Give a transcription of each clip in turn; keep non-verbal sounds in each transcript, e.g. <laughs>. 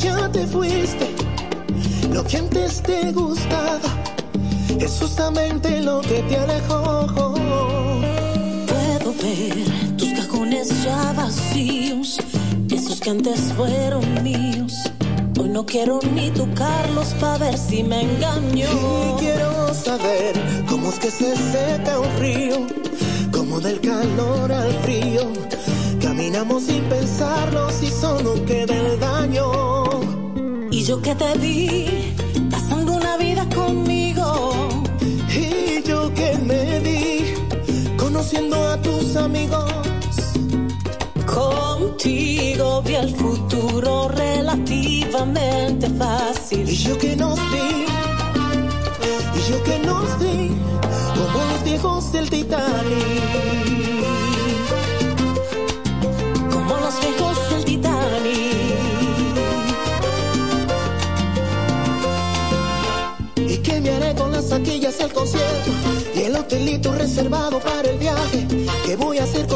ya te fuiste. Lo que antes te gustaba es justamente lo que te alejó. Puedo ver tus cajones ya vacíos, esos que antes fueron míos. Hoy no quiero ni tocarlos para ver si me engaño. Y quiero saber cómo es que se seca un río, como del calor al frío. Caminamos sin pensarlo si solo queda el daño. Y yo que te vi pasando una vida conmigo. Y yo que me di conociendo a tus amigos. Contigo vi el futuro relativamente fácil. Y yo que nos di, y yo que nos di, como los viejos del Titanic. Del concierto? Y el hotelito reservado para el viaje. ¿Qué voy a hacer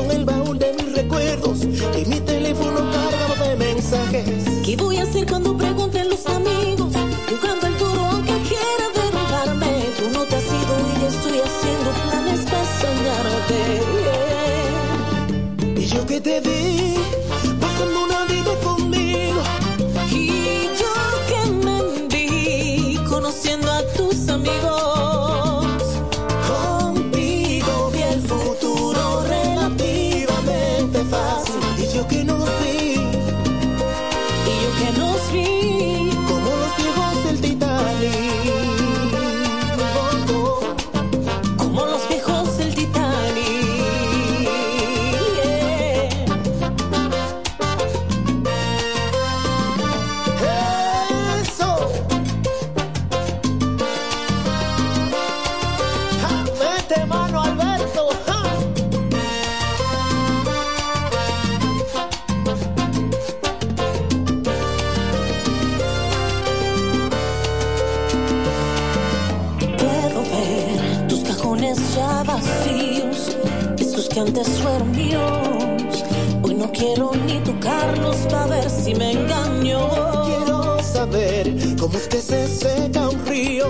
que antes fueron míos. Hoy no quiero ni tocarlos para ver si me engaño. Quiero saber cómo es que se seca un río,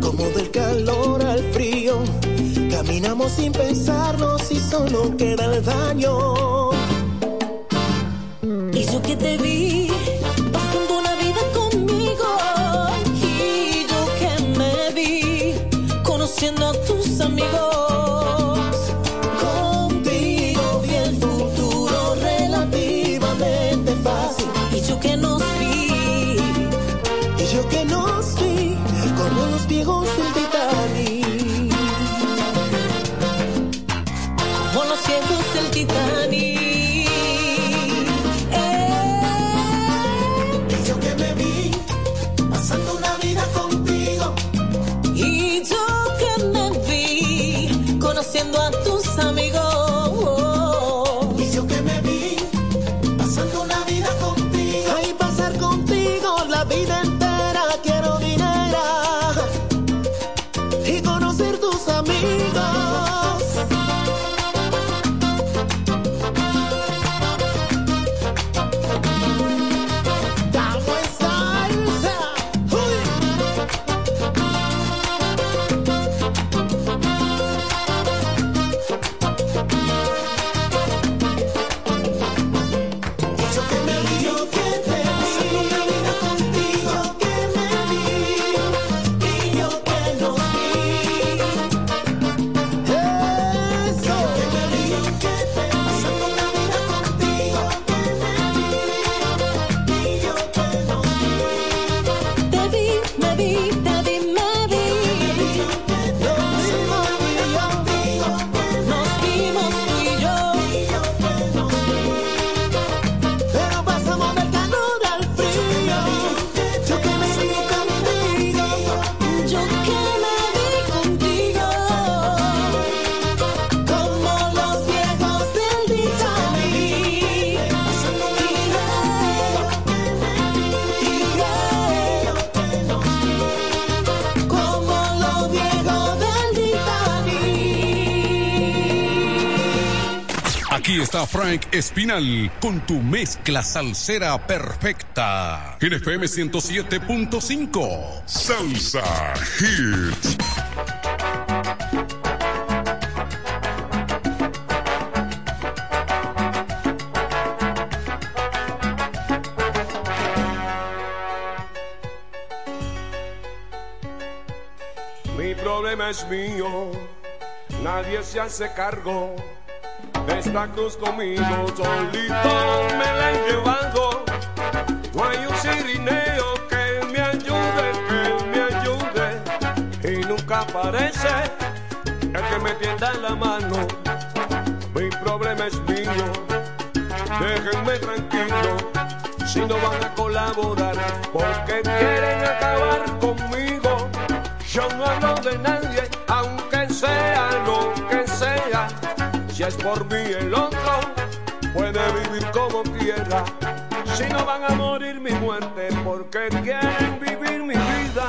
como del calor al frío. Caminamos sin pensarlo si solo queda el daño. Y yo que te vi Y yo Espinal con tu mezcla salsera perfecta. En FM 107.5. Salsa Hits. Mi problema es mío, nadie se hace cargo esta cruz conmigo, solito me la he llevado. No hay un sirineo que me ayude, que me ayude. Y nunca aparece el que me tienda la mano. Mi problema es mío, déjenme tranquilo. Si no van a colaborar, porque quieren acabar conmigo. Yo no hablo de nadie, es por mí el otro, puede vivir como quiera. Si no van a morir mi muerte, porque quieren vivir mi vida.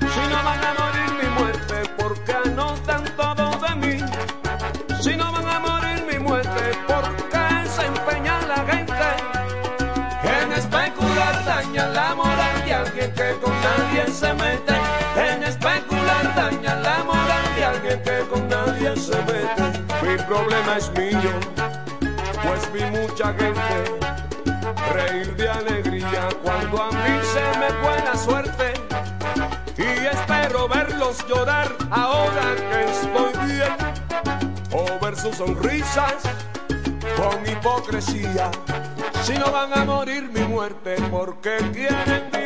Si no van a morir mi muerte, porque anotan todo de mí. Si no van a morir mi muerte, porque se empeña la gente en especular, daña la moral de alguien que con nadie se mete. En especular, daña la moral de alguien que con nadie se mete. Mi problema es mío, pues vi mucha gente reír de alegría cuando a mí se me fue la suerte. Y espero verlos llorar ahora que estoy bien, o ver sus sonrisas con hipocresía. Si no van a morir mi muerte porque quieren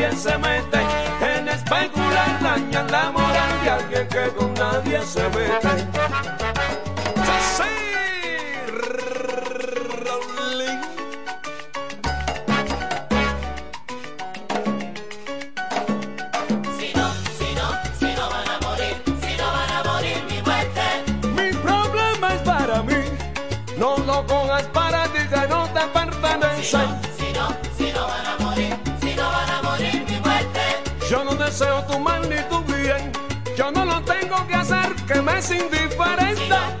nadie se mete. En especular, daña la moral de alguien que con nadie se mete. Es indiferente.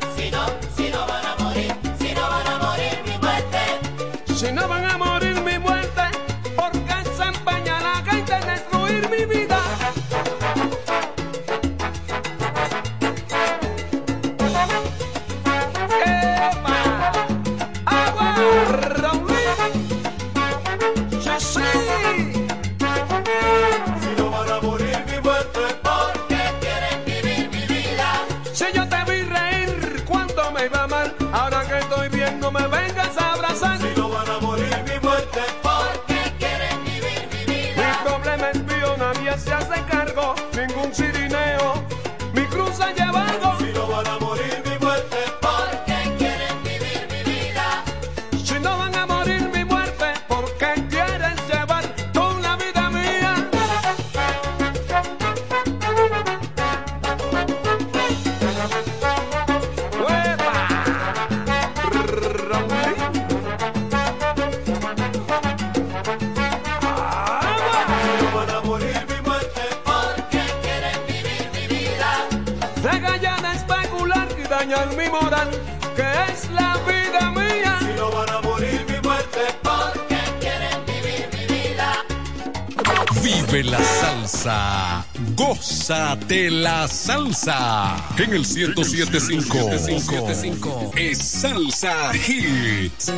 Salsa. En el 1075. Es Salsa Hits.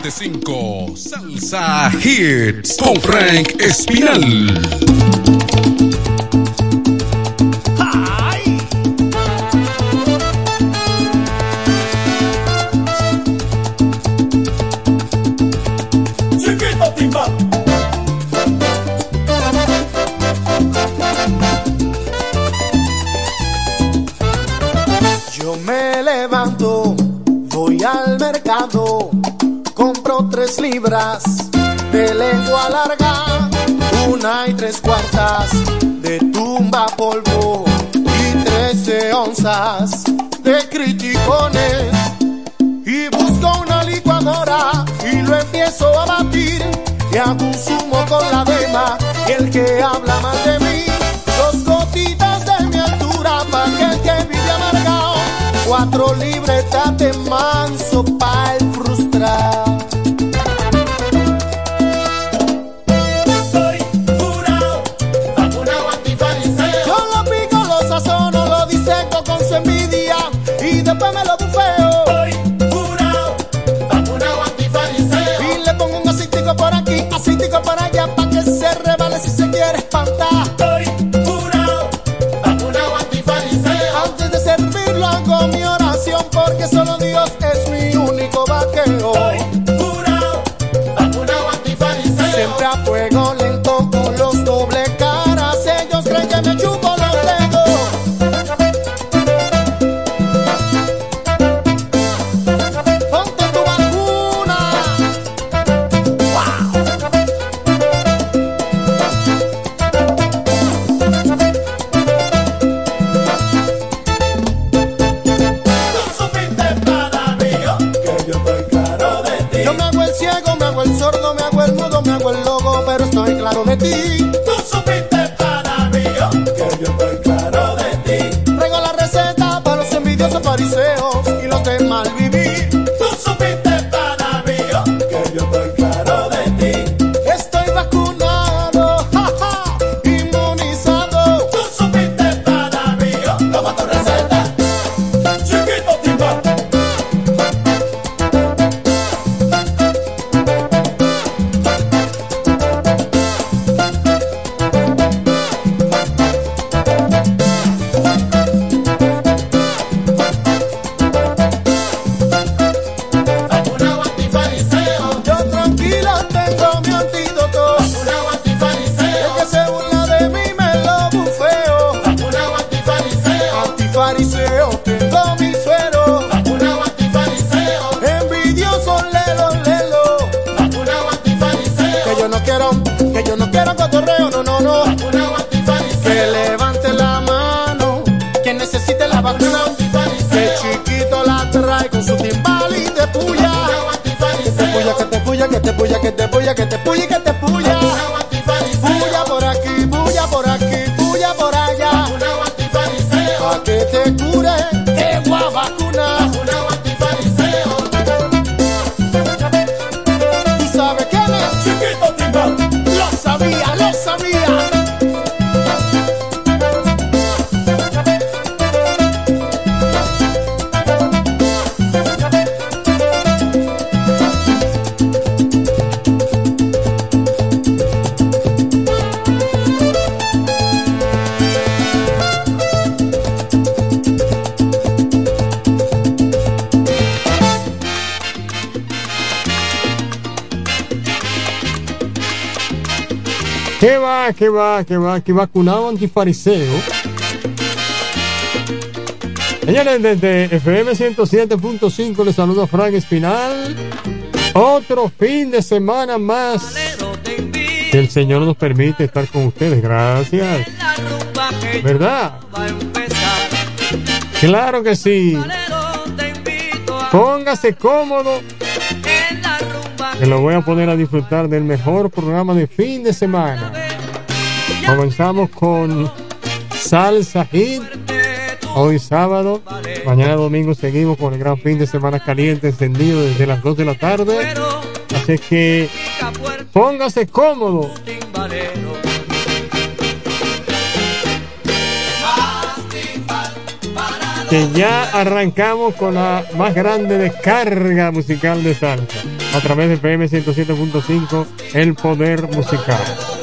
1075 Salsa Hits con Frank Espinal. Yo me levanto, voy al mercado, tres libras de lengua larga, una y tres cuartas de tumba polvo y trece onzas de criticones. Y busco una licuadora y lo empiezo a batir y hago un zumo con la dema y el que habla mal de mí, dos gotitas de mi altura para que el que vive amargado, cuatro libretas solo Dios es mi único vaqueo. ¿Qué va, qué va, qué va, qué vacunado antifariseo? Señores, desde FM 107.5 les saluda Frank Espinal. Otro fin de semana más. Que el Señor nos permite estar con ustedes. Gracias. ¿Verdad? a. Claro que sí. A Póngase cómodo. Que lo voy a poner a disfrutar del mejor programa de fin de semana. Comenzamos con Salsa Hit. Hoy sábado, mañana domingo seguimos con el gran fin de semana caliente encendido desde las 2 de la tarde. Así que póngase cómodo. que ya arrancamos con la más grande descarga musical de salsa a través de PM 107.5, El Poder Musical.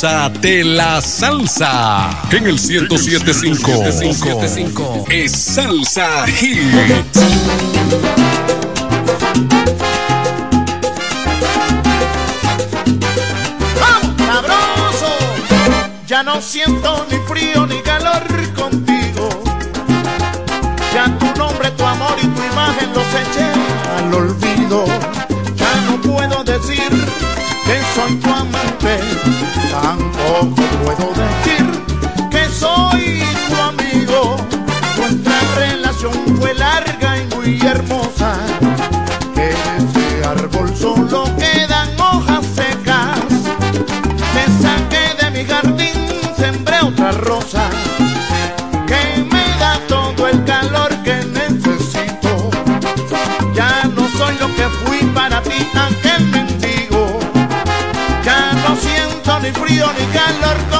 salsa de la salsa. En el 1075 es Salsa Hits. Ya no siento ni frío ni calor contigo. Ya tu nombre, tu amor y tu imagen los eché al olvido. Ya no puedo decir que soy tu amante tampoco puedo decir que soy tu amigo. Nuestra relación fue larga y muy hermosa. En ese árbol solo quedan hojas secas. Te saqué de mi jardín, sembré otra rosa que me da todo el calor que necesito. Ya no soy lo que fui para ti antes. ni frío ni calor.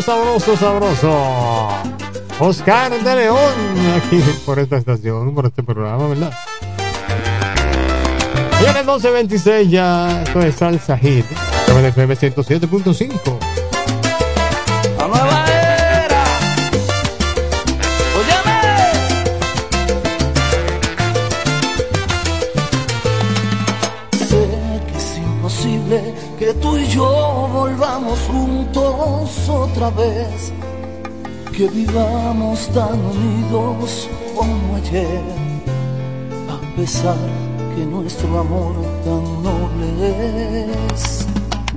sabroso, sabroso, sabroso. Oscar de León, aquí por esta estación, por este programa, ¿verdad? Y en el 1226 ya, esto es Salsa Hit, FM 107.5. otra vez que vivamos tan unidos como ayer, a pesar que nuestro amor tan noble es.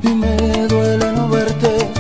Y me duele no verte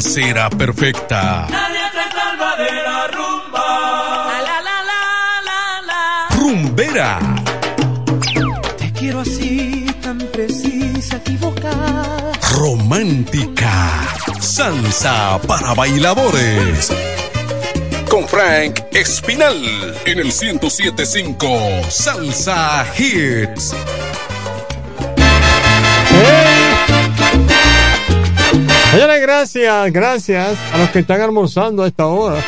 salsera perfecta. La letra calma de la rumba. La, la, la, la. Rumbera. Te quiero así, tan precisa, equivocada. Romántica. Salsa para bailadores. Con Frank Espinal en el 1075 Salsa Hit. gracias, gracias a los que están almorzando a esta hora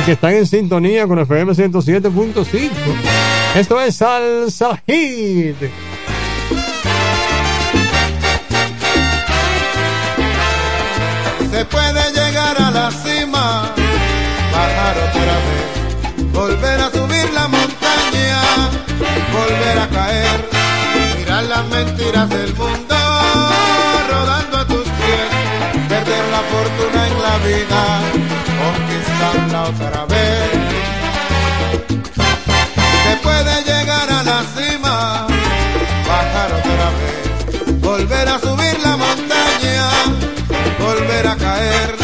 y que están en sintonía con FM 107.5. Esto es Salsa Hit. Se puede llegar a la cima, bajar otra vez, volver a subir la montaña, volver a caer, mirar las mentiras del mundo vida, conquistarla otra vez. Se puede llegar a la cima, bajar otra vez, volver a subir la montaña, volver a caer,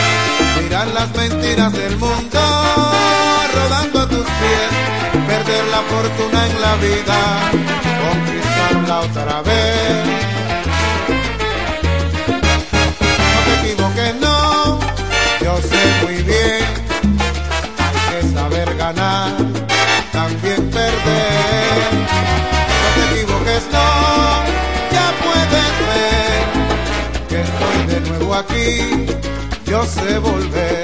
mirar las mentiras del mundo rodando a tus pies, perder la fortuna en la vida, conquistarla otra vez. aquí, yo sé volver.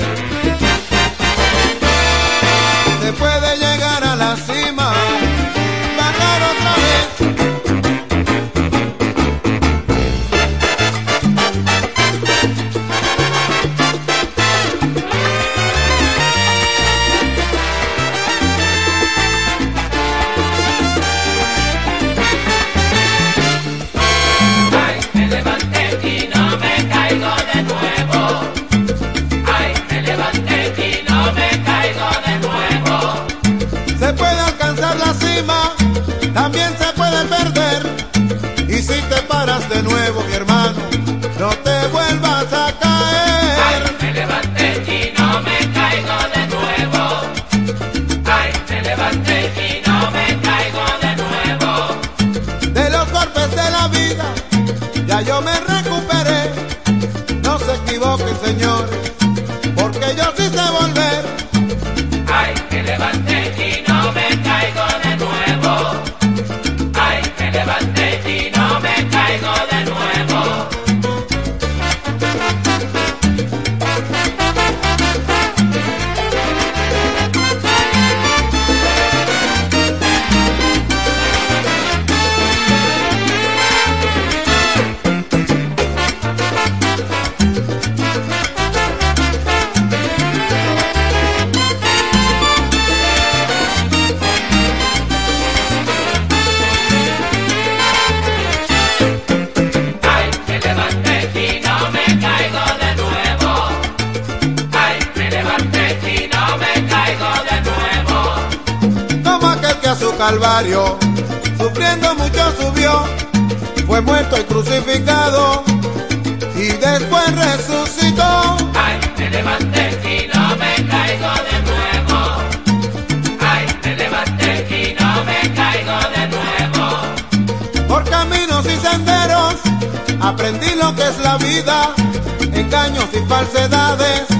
falsedades.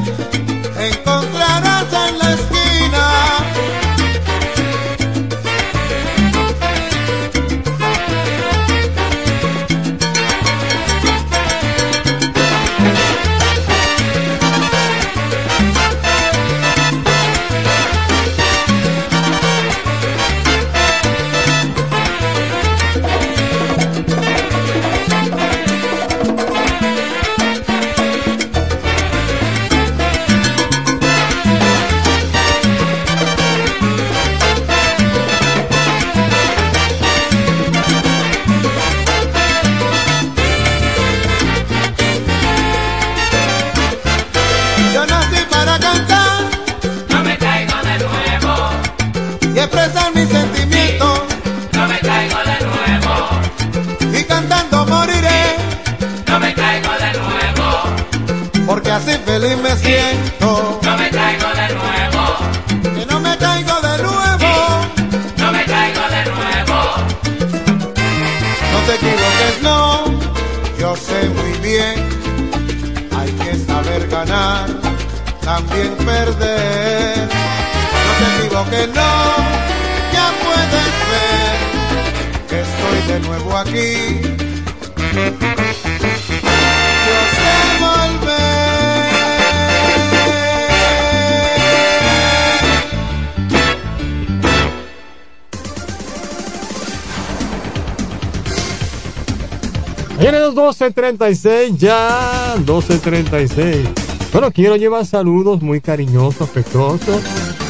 12.36, ya 12.36. Bueno, quiero llevar saludos muy cariñosos, afectuosos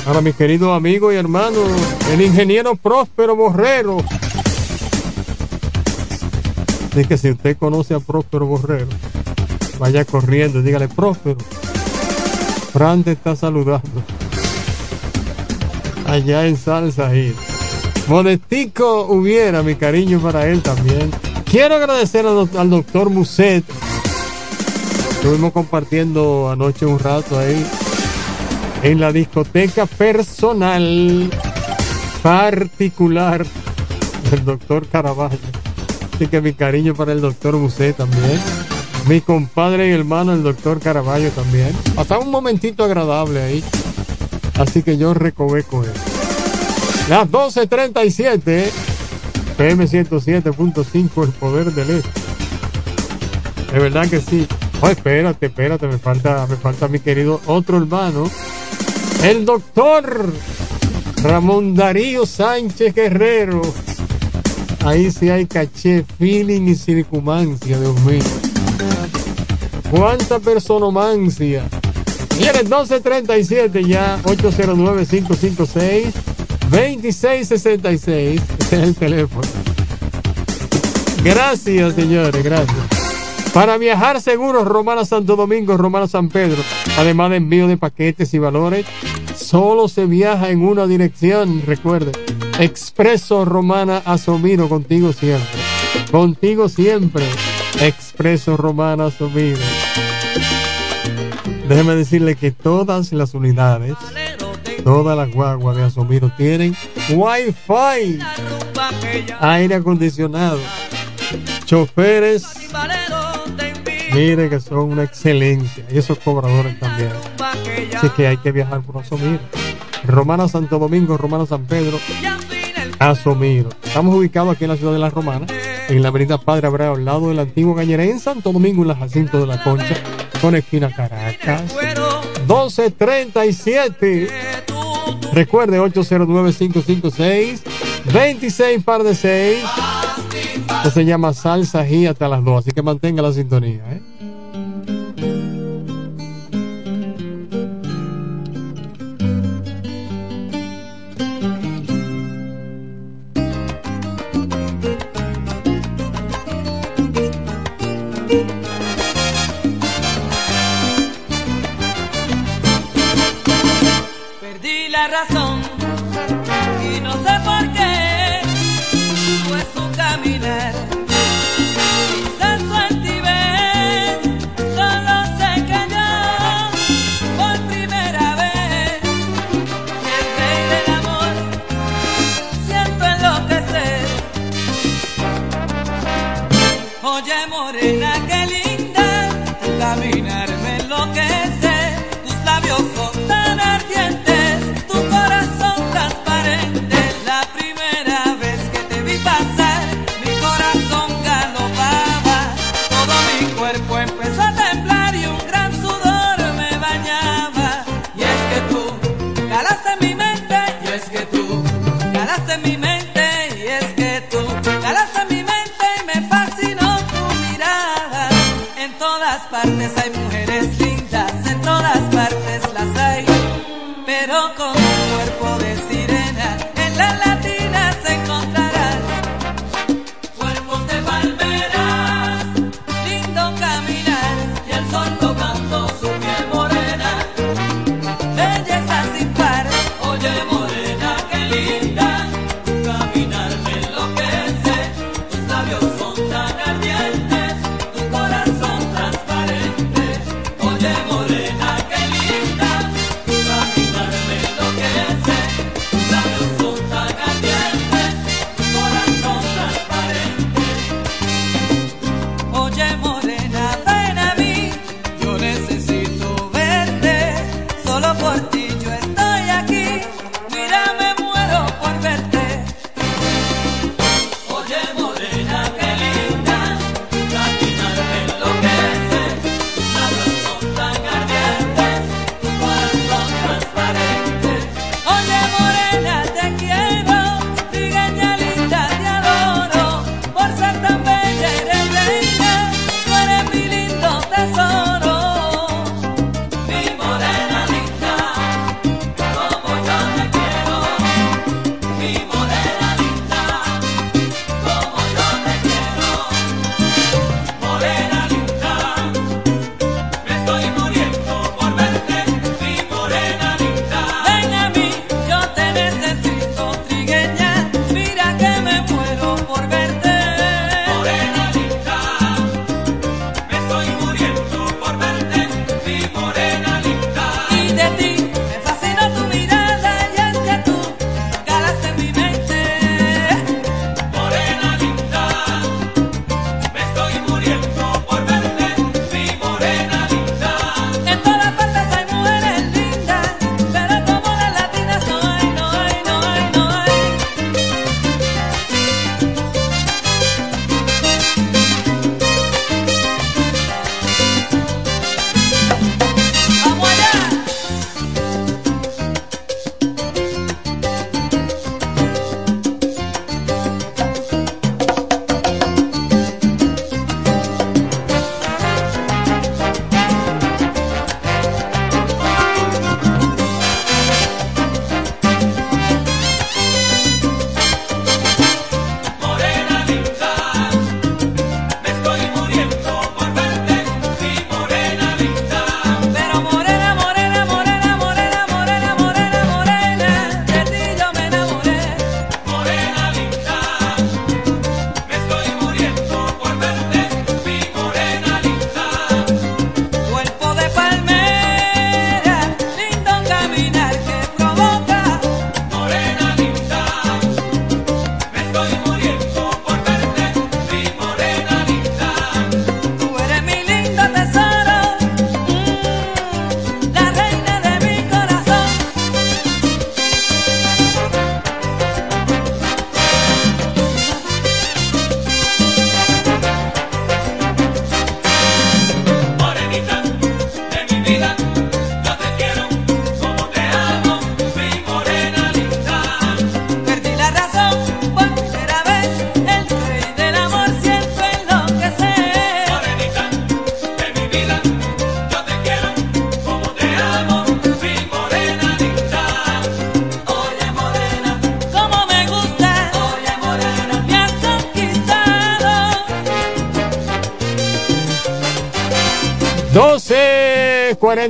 para mi querido amigo y hermano, el ingeniero Próspero Borrero. Así que si usted conoce a Próspero Borrero, vaya corriendo dígale, Próspero, Fran te está saludando. Allá en Salsa Hit. Modestico hubiera, mi cariño para él también. Quiero agradecer al, al doctor Muset. Estuvimos compartiendo anoche un rato ahí en la discoteca personal particular del doctor Caraballo. Así que mi cariño para el doctor Muset también. Mi compadre y hermano, el doctor Caraballo también. Pasaba un momentito agradable ahí. Así que yo recoveco él. Las 12.37. PM 107.5, el poder del este. De verdad que sí. Oh, espérate, espérate, me falta, me falta mi querido otro hermano, el doctor Ramón Darío Sánchez Guerrero. Ahí sí hay caché, feeling y circumancia, Dios mío. Cuánta personomancia. Señores, 1237 ya, 809-556-2666. <laughs> El teléfono. Gracias, señores, gracias. Para viajar seguros, Romana Santo Domingo, Romana San Pedro, además de envío de paquetes y valores, solo se viaja en una dirección, recuerde. Expreso Romana Asomiro, contigo siempre. Contigo siempre. Expreso Romana Asomiro. Déjeme decirle que todas las unidades, todas las guaguas de Asomiro tienen Wi-Fi, aire acondicionado, choferes, mire que son una excelencia, y esos cobradores también. Así que hay que viajar por Asomiro. Romana Santo Domingo, Romana San Pedro, Asomiro. Estamos ubicados aquí en la ciudad de La Romana, en la avenida Padre Abreu, al lado del antiguo Gañera, en Santo Domingo, en la Jacinto de la Concha, con esquina Caracas. 1237. Recuerde 809-556-26 par de 6. Esto se llama Salsa G hasta las 2, así que mantenga la sintonía. ¿eh?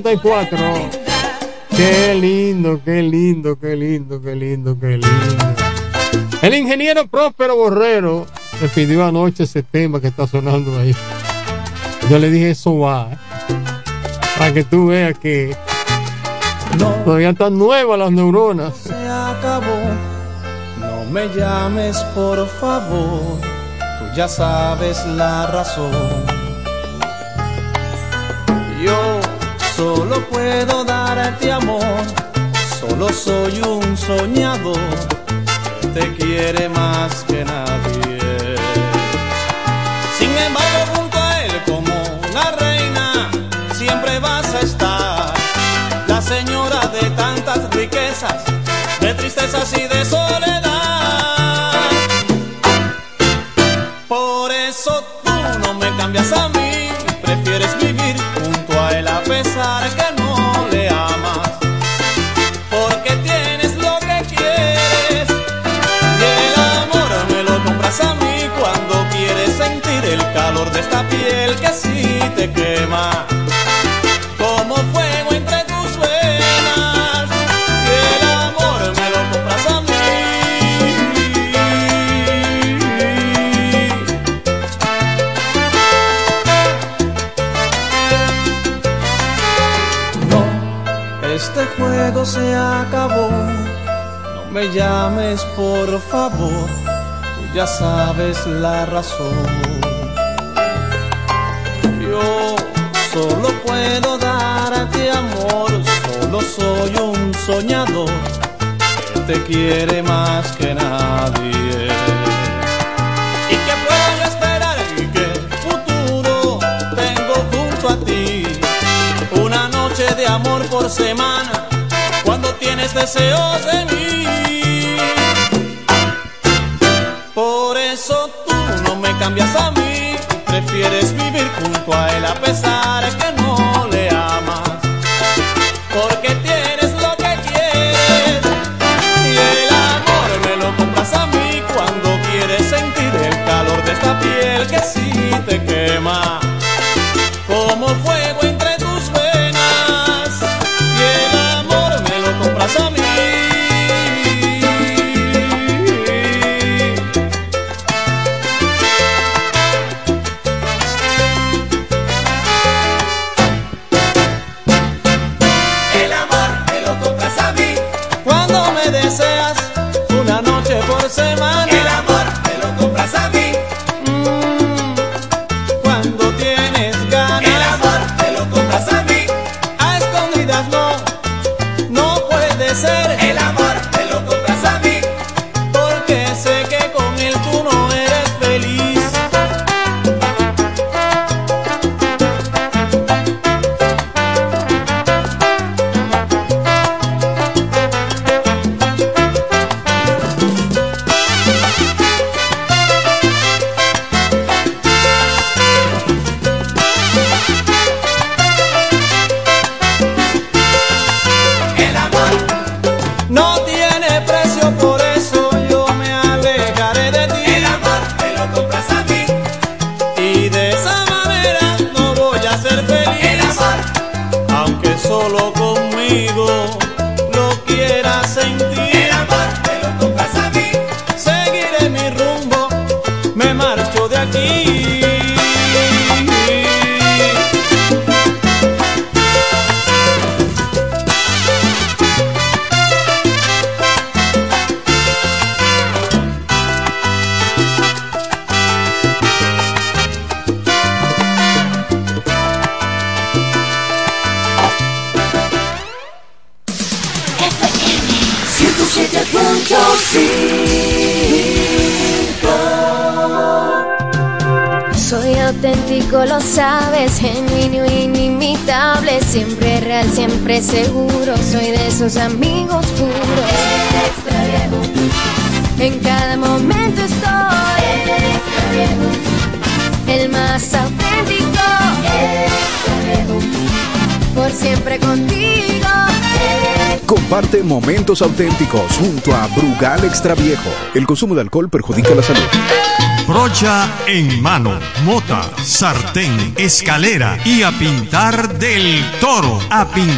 12.44. Qué lindo, qué lindo, qué lindo, qué lindo, qué lindo. El ingeniero Próspero Borrero me pidió anoche ese tema que está sonando ahí. Yo le dije, eso va. ¿eh? Para que tú veas que todavía están nuevas las neuronas. Se acabó. No me llames, por favor. Tú ya sabes la razón. Solo puedo darte amor. Solo soy un soñador. Te quiere más que nadie. Sin embargo, junto a él como una reina, siempre vas a estar. La señora de tantas riquezas, de tristezas y de soledad. Esta piel que sí te quema. Como fuego entre tus venas y el amor me lo compras a mí. No, este juego se acabó. No me llames por favor, tú ya sabes la razón. Puedo darte amor, solo soy un soñador que te quiere más que nadie. ¿Y qué puedo esperar? ¿Y qué futuro tengo junto a ti? Una noche de amor por semana, cuando tienes deseos de mí. Por eso tú no me cambias a mí, prefieres vivir junto a él a pesar que una noche por semana. Auténticos junto a Brugal Extra Viejo. El consumo de alcohol perjudica la salud. brocha en mano, mota, sartén, escalera y a pintar del toro. A pintar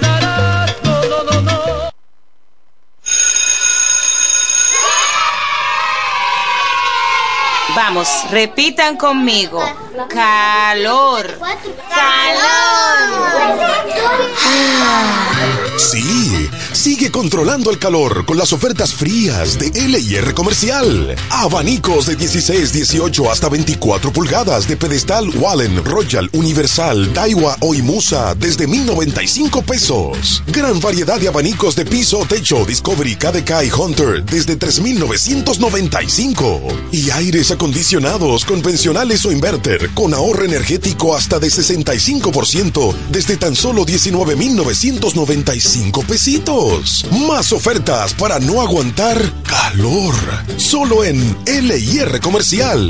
Repitan conmigo. Calor. Sí, sigue controlando el calor con las ofertas frías de LIR Comercial. Abanicos de 16, 18 hasta 24 pulgadas de pedestal Wallen, Royal, Universal, Daiwa o Imusa desde 1095 pesos. Gran variedad de abanicos de piso, techo, Discovery, KDK y Hunter desde 3995. Y aires acondicionados convencionales o inverter con ahorro energético hasta de 65% desde tan solo 19,995 pesitos. Más ofertas para no aguantar calor. Solo en LIR Comercial.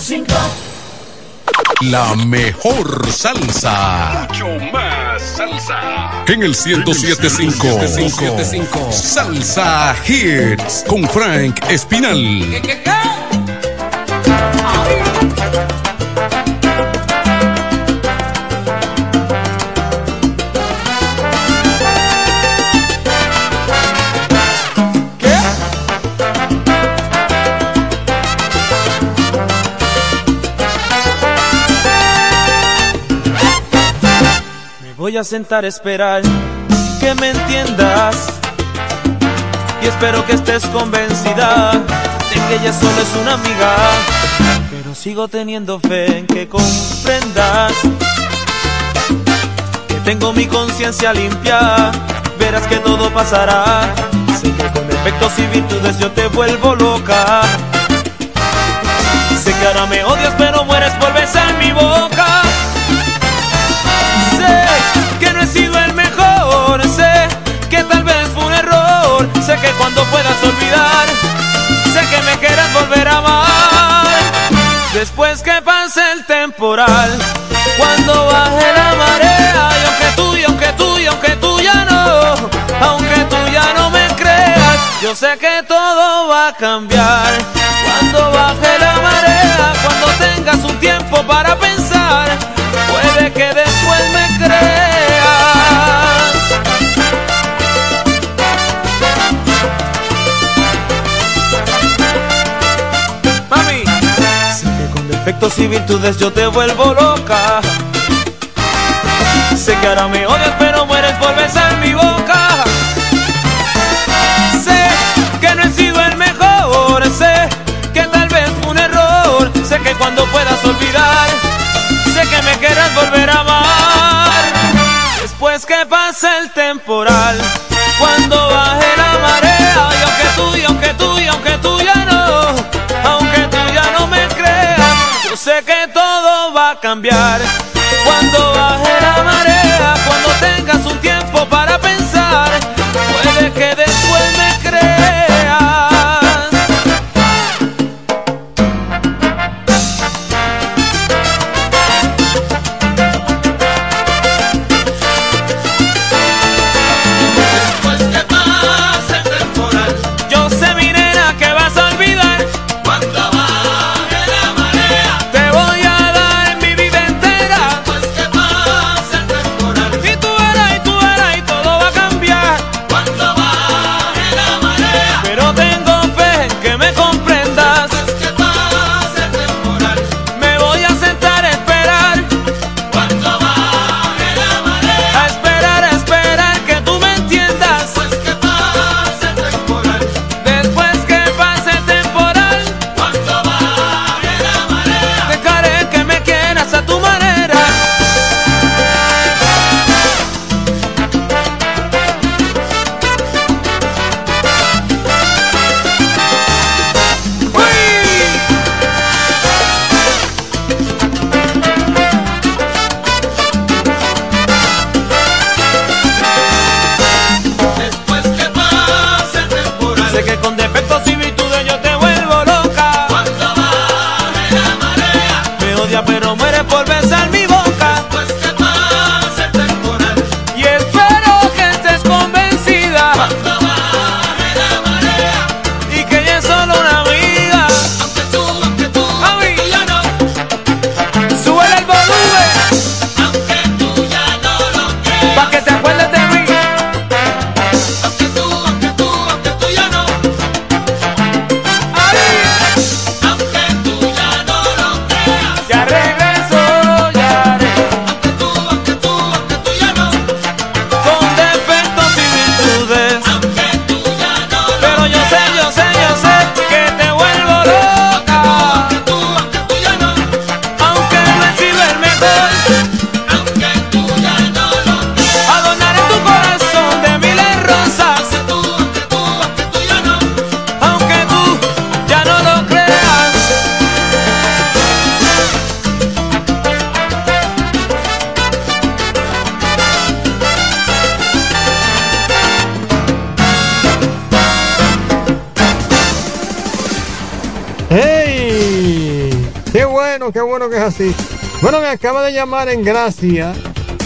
107.5 La mejor salsa. Mucho más salsa. En el 1075. Salsa Hits. Con Frank Espinal. Me voy a sentar a esperar que me entiendas. Y espero que estés convencida de que ella solo es una amiga. Pero sigo teniendo fe en que comprendas que tengo mi conciencia limpia. Verás que todo pasará. Sé que con defectos y virtudes yo te vuelvo loca. Sé que ahora me odias, pero mueres por besar mi boca. Que cuando puedas olvidar, sé que me quieras volver a amar. Después que pase el temporal, cuando baje la marea, y aunque tú, y aunque tú, y aunque tú ya no, aunque tú ya no me creas, yo sé que todo va a cambiar. Cuando baje la marea, cuando tengas un tiempo para pensar, puede que después me creas. Defectos y virtudes yo te vuelvo loca. Sé que ahora me odias, pero mueres por besar mi boca. Sé que no he sido el mejor, sé que tal vez fue un error. Sé que cuando puedas olvidar, sé que me quieras volver a amar. Después que pase el temporal, cambiar. Cuando baje la marea, cuando tengas un tiempo para pensar, acaba de llamar en Gracia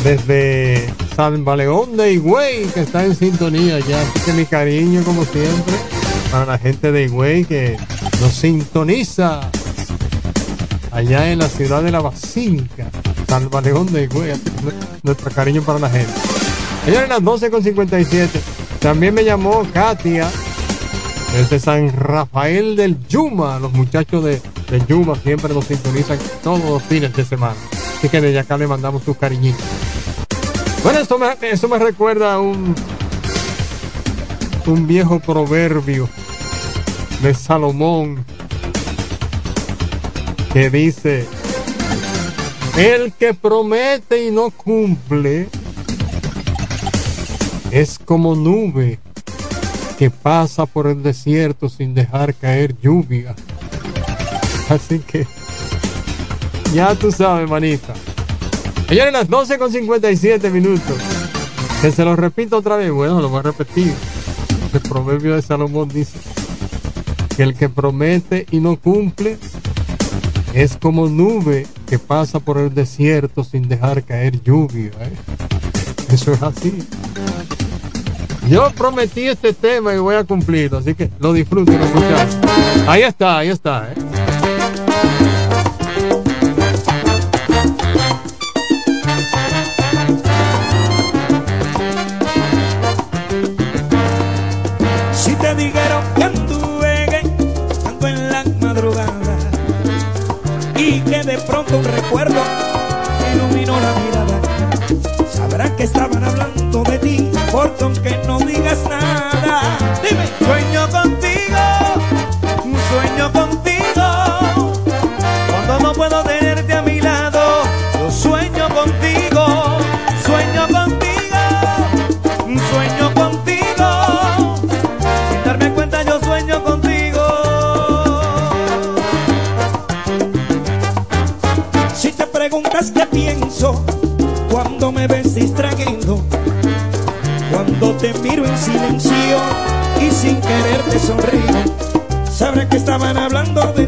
desde San Baleón de Higüey, que está en sintonía ya. Así que mi cariño, como siempre, para la gente de Higüey que nos sintoniza allá en la ciudad de la Basílica, San Baleón de Higüey. Nuestro cariño para la gente. Señores, las 12.57. También me llamó Katia desde San Rafael del Yuma. Los muchachos de, de Yuma siempre nos sintonizan todos los fines de semana. Así que desde acá le mandamos sus cariñitos. Bueno, esto me, eso me recuerda a un, un viejo proverbio de Salomón que dice, el que promete y no cumple es como nube que pasa por el desierto sin dejar caer lluvia. Así que ya tú sabes, manita. Señores, las 12 con 57 minutos. Que se lo repito otra vez. Bueno, lo voy a repetir. El proverbio de Salomón dice que el que promete y no cumple es como nube que pasa por el desierto sin dejar caer lluvia. ¿eh? Eso es así. Yo prometí este tema y voy a cumplirlo, así que lo los muchachos. Ahí está, ahí está. ¿eh? Recuerdo iluminó la mirada, sabrán que estaban hablando de ti, porque preguntas qué pienso cuando me ves distrayendo, cuando te miro en silencio y sin querer te sonrío, sabré que estaban hablando de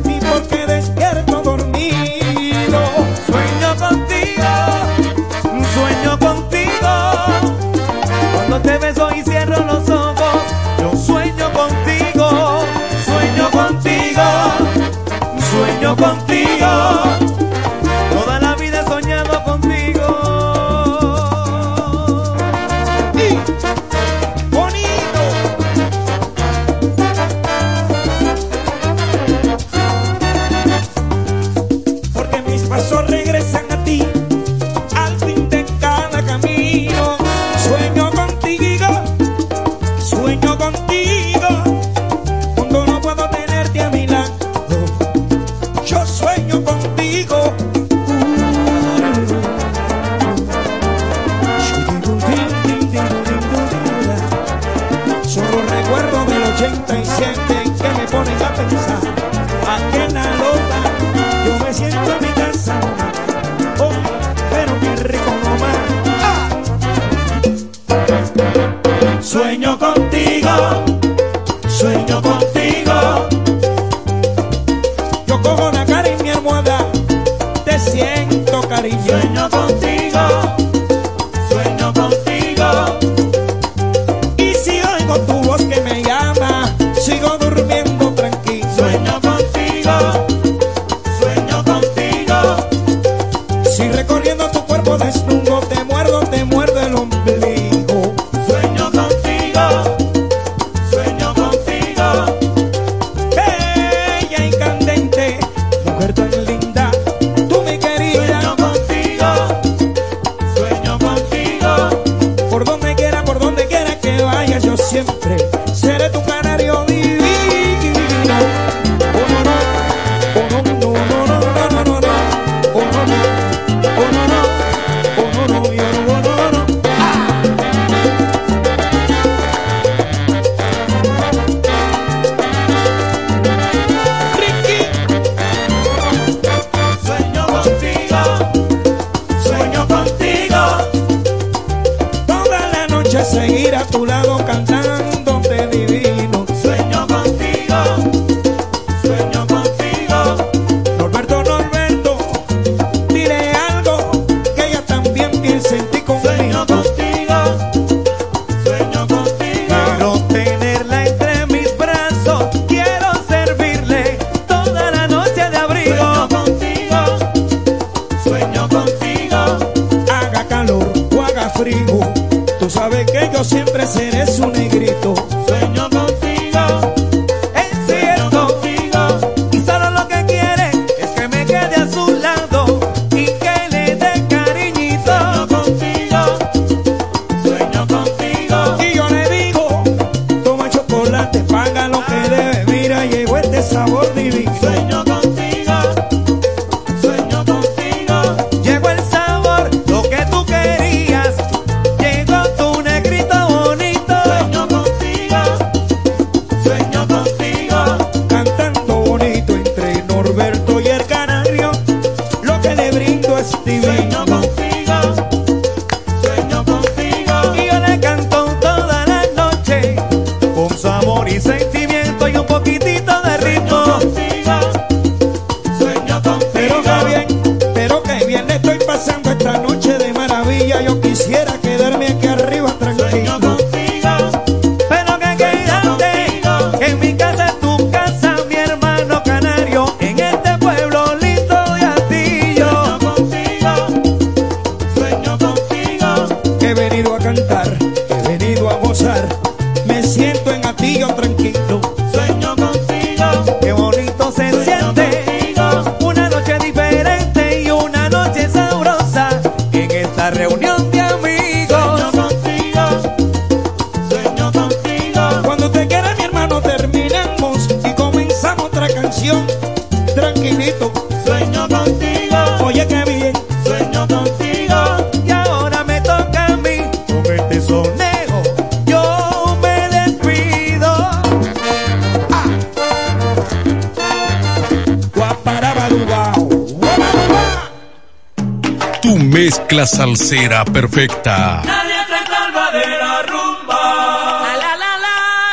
mezcla salsera perfecta. La la la la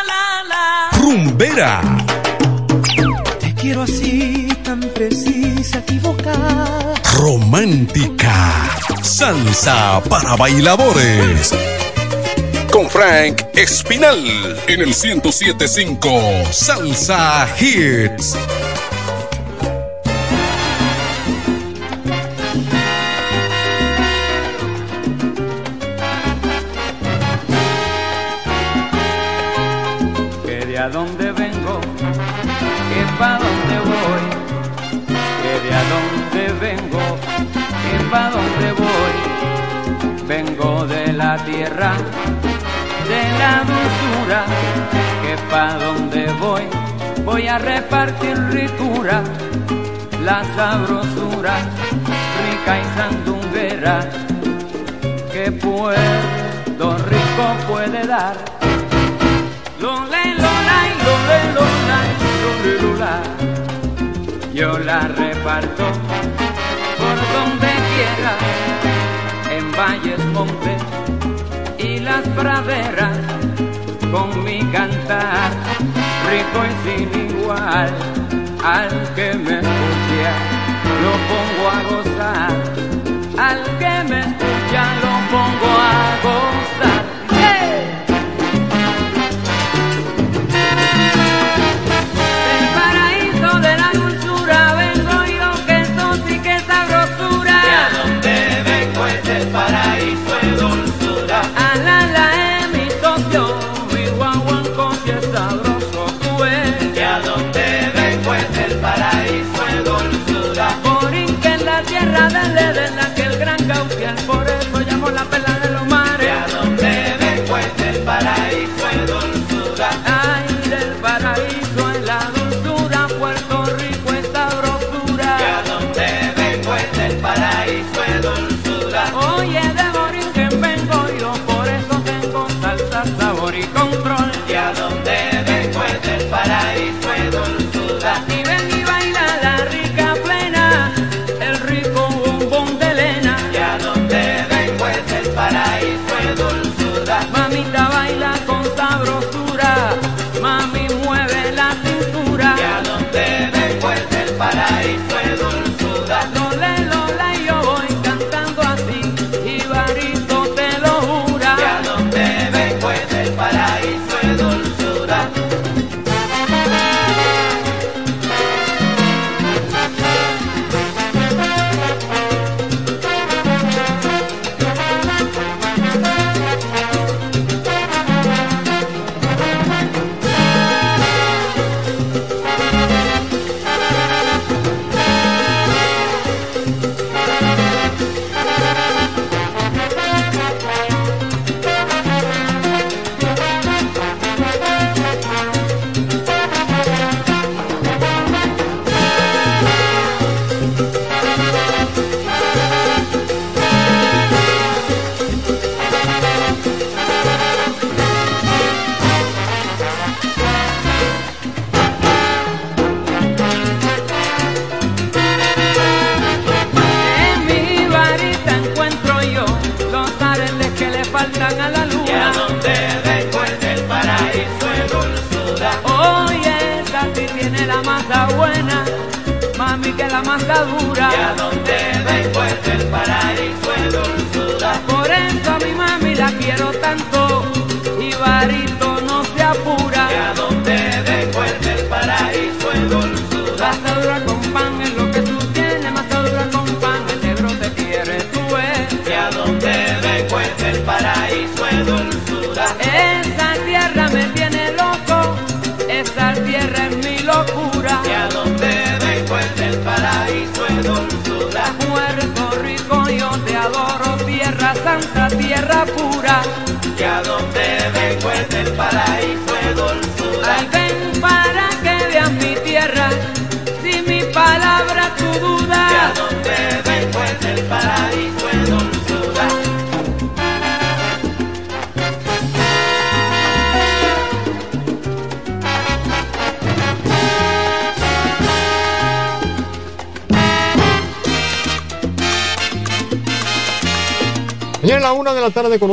la la Rumbera. Te quiero así, tan precisa, equivocada. Romántica. Salsa para bailadores. Con Frank Espinal en el 1075 Salsa Hits. primavera con mi cantar rico y sin igual al que me escucha. Lo pongo a gozar.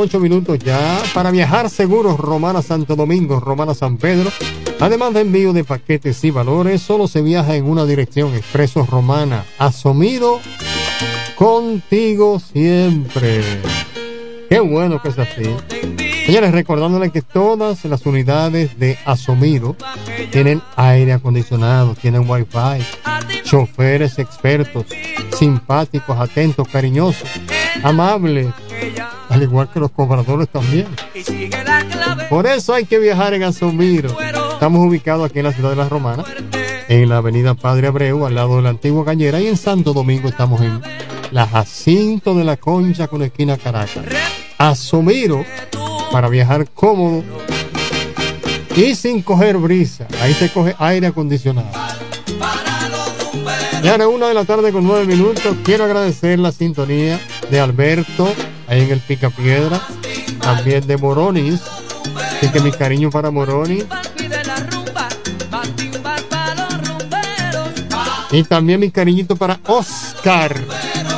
8 minutos ya. Para viajar seguros, Romana Santo Domingo, Romana San Pedro. Además de envío de paquetes y valores, solo se viaja en una dirección, Expreso Romana. Asumido contigo siempre. Qué bueno que es así. Señores, recordándoles que todas las unidades de Asomido tienen aire acondicionado, tienen wifi, choferes expertos, simpáticos, atentos, cariñosos, amables, al igual que los cobradores también. Por eso hay que viajar en Asumido. Estamos ubicados aquí en la ciudad de La Romana, en la avenida Padre Abreu, al lado de la antigua cañera, y en Santo Domingo estamos en la Jacinto de la Concha con esquina Caracas. Asumiro para viajar cómodo y sin coger brisa. Ahí se coge aire acondicionado. Y ahora una de la tarde con nueve minutos. Quiero agradecer la sintonía de Alberto ahí en el Picapiedra, también de Moronis. Así que mi cariño para Moronis. Y también mi cariñito para Oscar,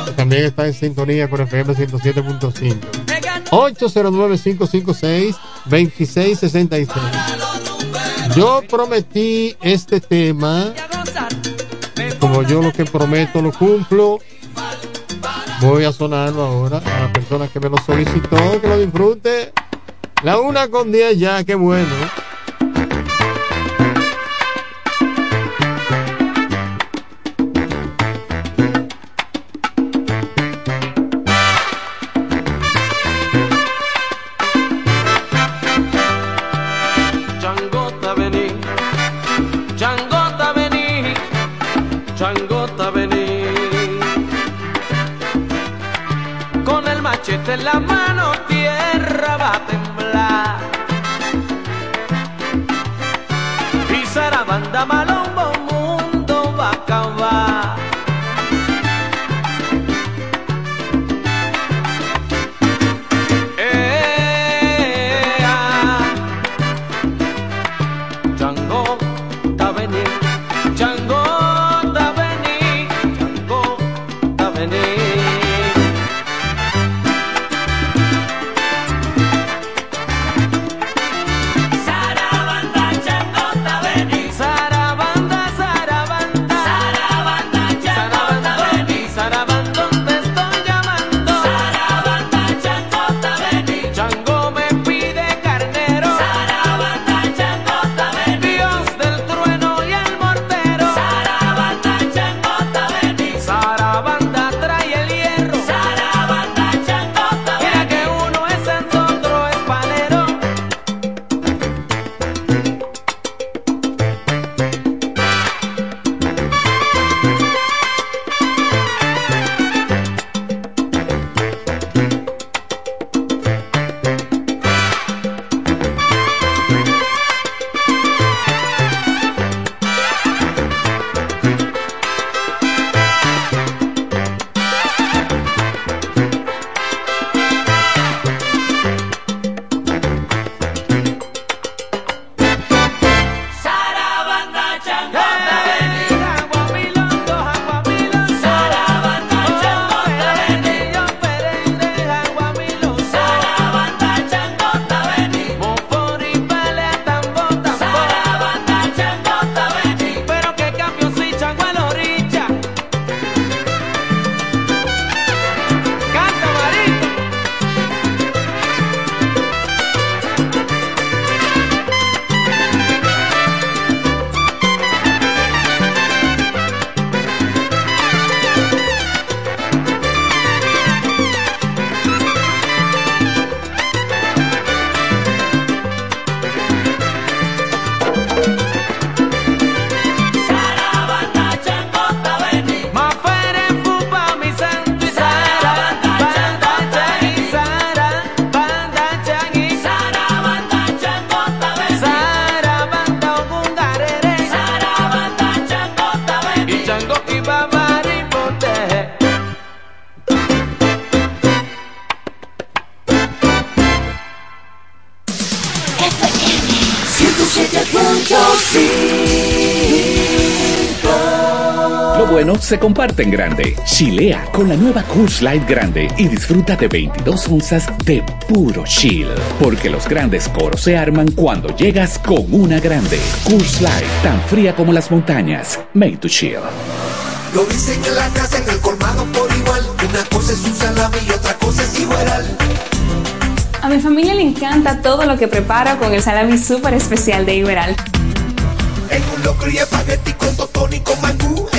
que también está en sintonía con FM 107.5. 809-556-2666. Yo prometí este tema. Como yo lo que prometo lo cumplo. Voy a sonarlo ahora a la persona que me lo solicitó, que lo disfrute. La una con 10 ya, qué bueno. Se comparte en grande. Chilea con la nueva Coors Light Grande y disfruta de 22 onzas de puro chill. Porque los grandes coros se arman cuando llegas con una grande. Coors Light, tan fría como las montañas. Made to chill. Lo dicen en la casa, en el colmado por igual. Una cosa es un salami y otra cosa es igual. A mi familia le encanta todo lo que preparo con el salami súper especial de Iberal. En un locro y espagueti con totón y con mangú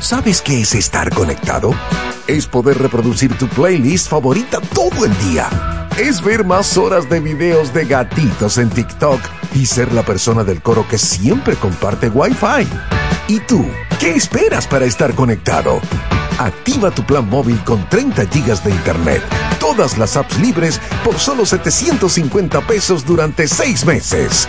¿Sabes qué es estar conectado? Es poder reproducir tu playlist favorita todo el día. Es ver más horas de videos de gatitos en TikTok y ser la persona del coro que siempre comparte Wi-Fi. ¿Y tú? ¿Qué esperas para estar conectado? Activa tu plan móvil con 30 gigas de internet, todas las apps libres por solo 750 pesos durante 6 meses.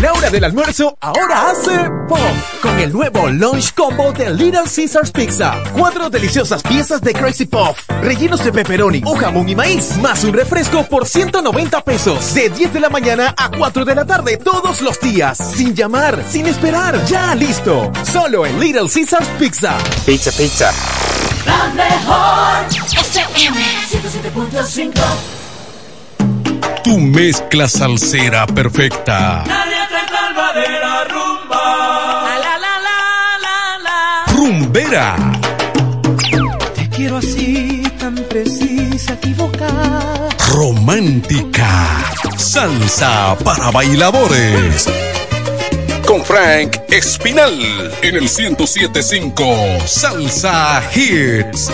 La hora del almuerzo ahora hace pop con el nuevo Lunch Combo de Little Caesars Pizza. Cuatro deliciosas piezas de Crazy Puff, rellenos de pepperoni o jamón y maíz, más un refresco por 190 pesos. De 10 de la mañana a 4 de la tarde todos los días. Sin llamar, sin esperar, ya listo. Solo en Little Caesars Pizza. Pizza, pizza. La mejor FM 107.5 Tu mezcla salsera perfecta. Nadie te salva de la rumba. La la la la la Rumbera. Te quiero así, tan precisa, equivocada. Romántica. Salsa para bailadores. Con Frank Espinal en el 1075 Salsa Hits.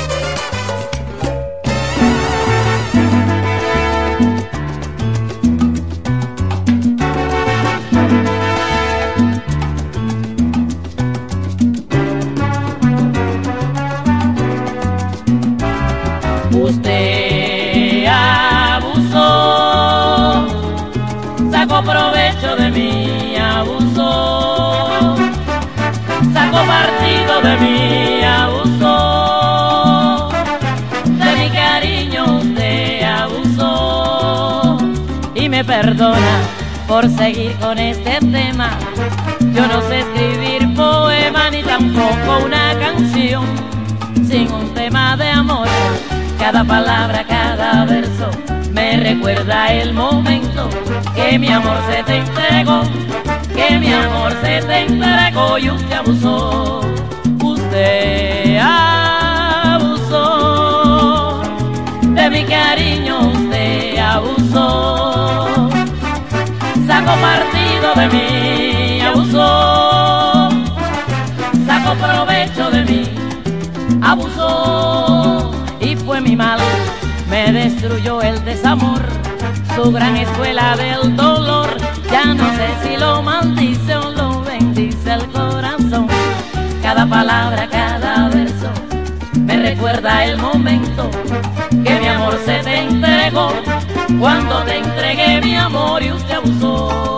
Perdona por seguir con este tema. Yo no sé escribir poema ni tampoco una canción sin un tema de amor. Cada palabra, cada verso me recuerda el momento que mi amor se te entregó, que mi amor se te entregó y usted abusó. Usted abusó de mi cariño, usted abusó. Sacó partido de mí, abusó. Sacó provecho de mí, abusó y fue mi mal, me destruyó el desamor, su gran escuela del dolor, ya no sé si lo maldice o lo bendice el corazón, cada palabra, cada verso, me recuerda el momento que mi amor se te entregó, cuando te entregué mi amor y usted abusó.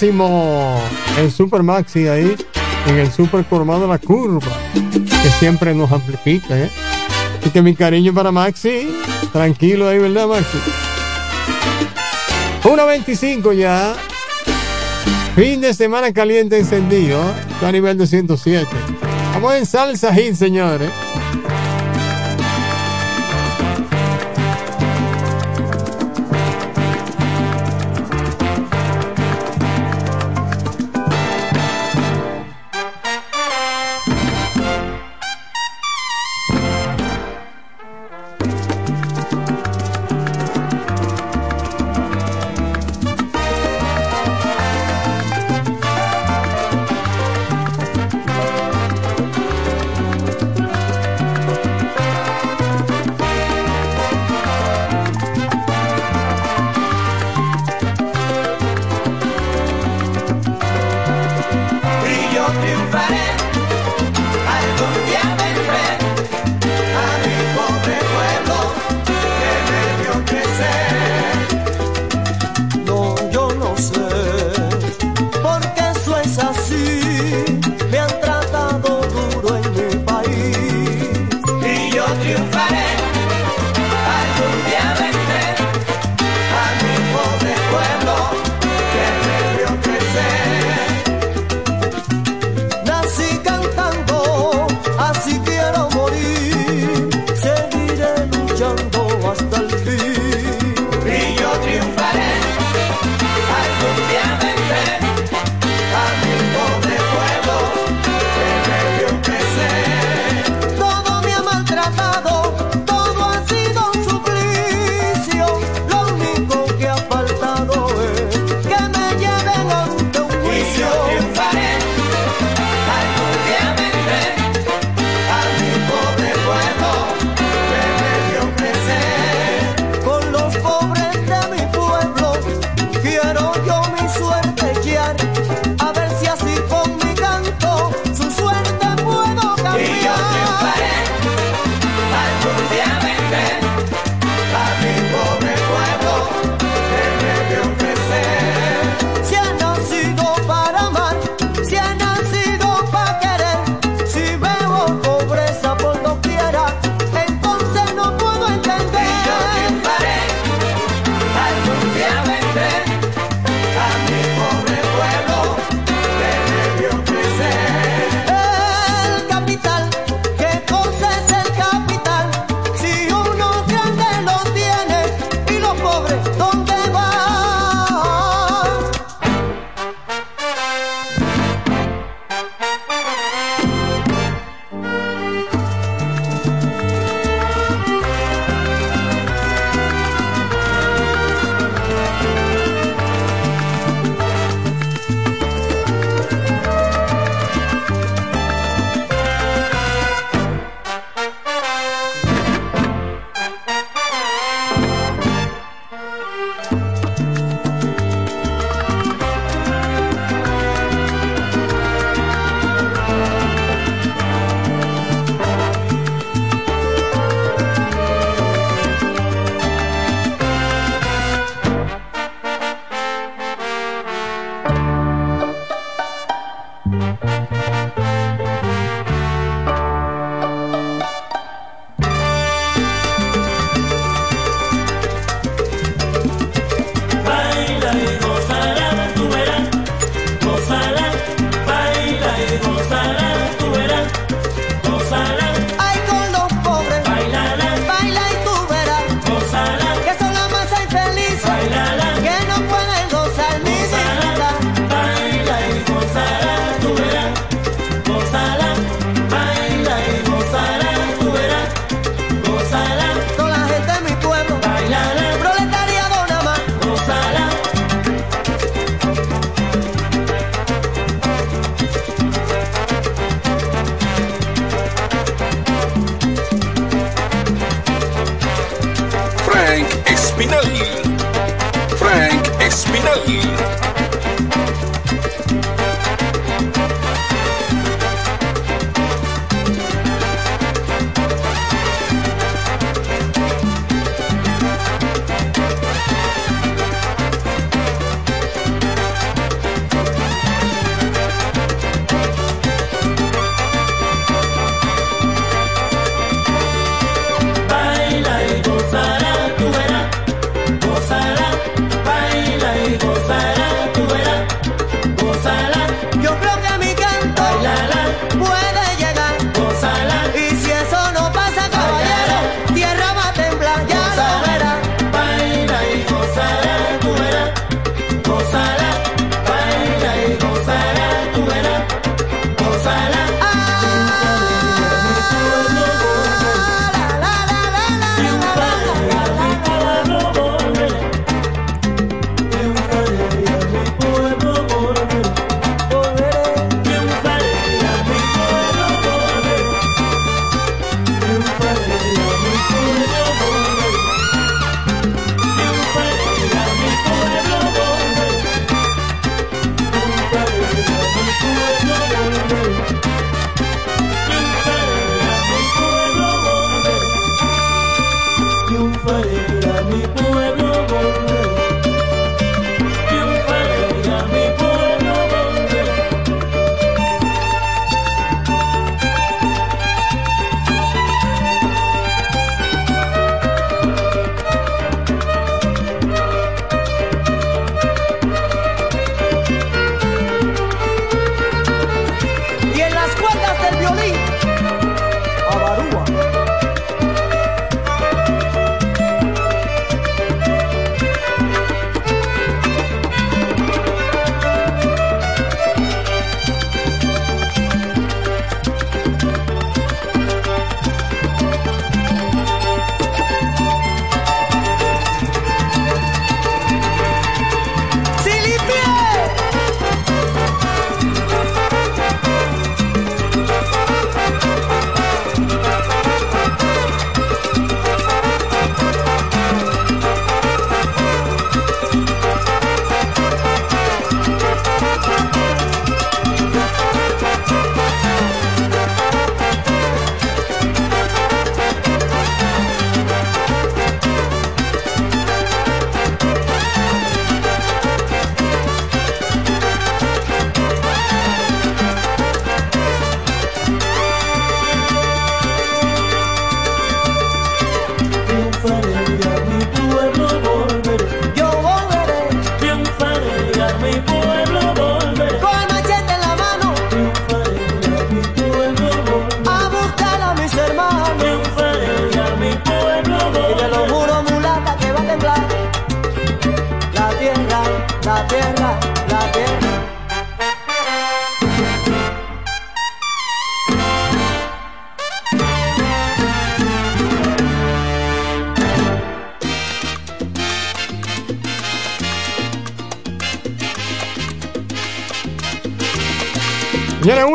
máximo, el super maxi ahí, en el super formado la curva, que siempre nos amplifica, ¿eh? Así que mi cariño para Maxi, tranquilo ahí, ¿verdad, Maxi? 1.25 ya. Fin de semana caliente encendido. A nivel 207. Vamos en salsa hit, señores. Espinal. Frank Espinal.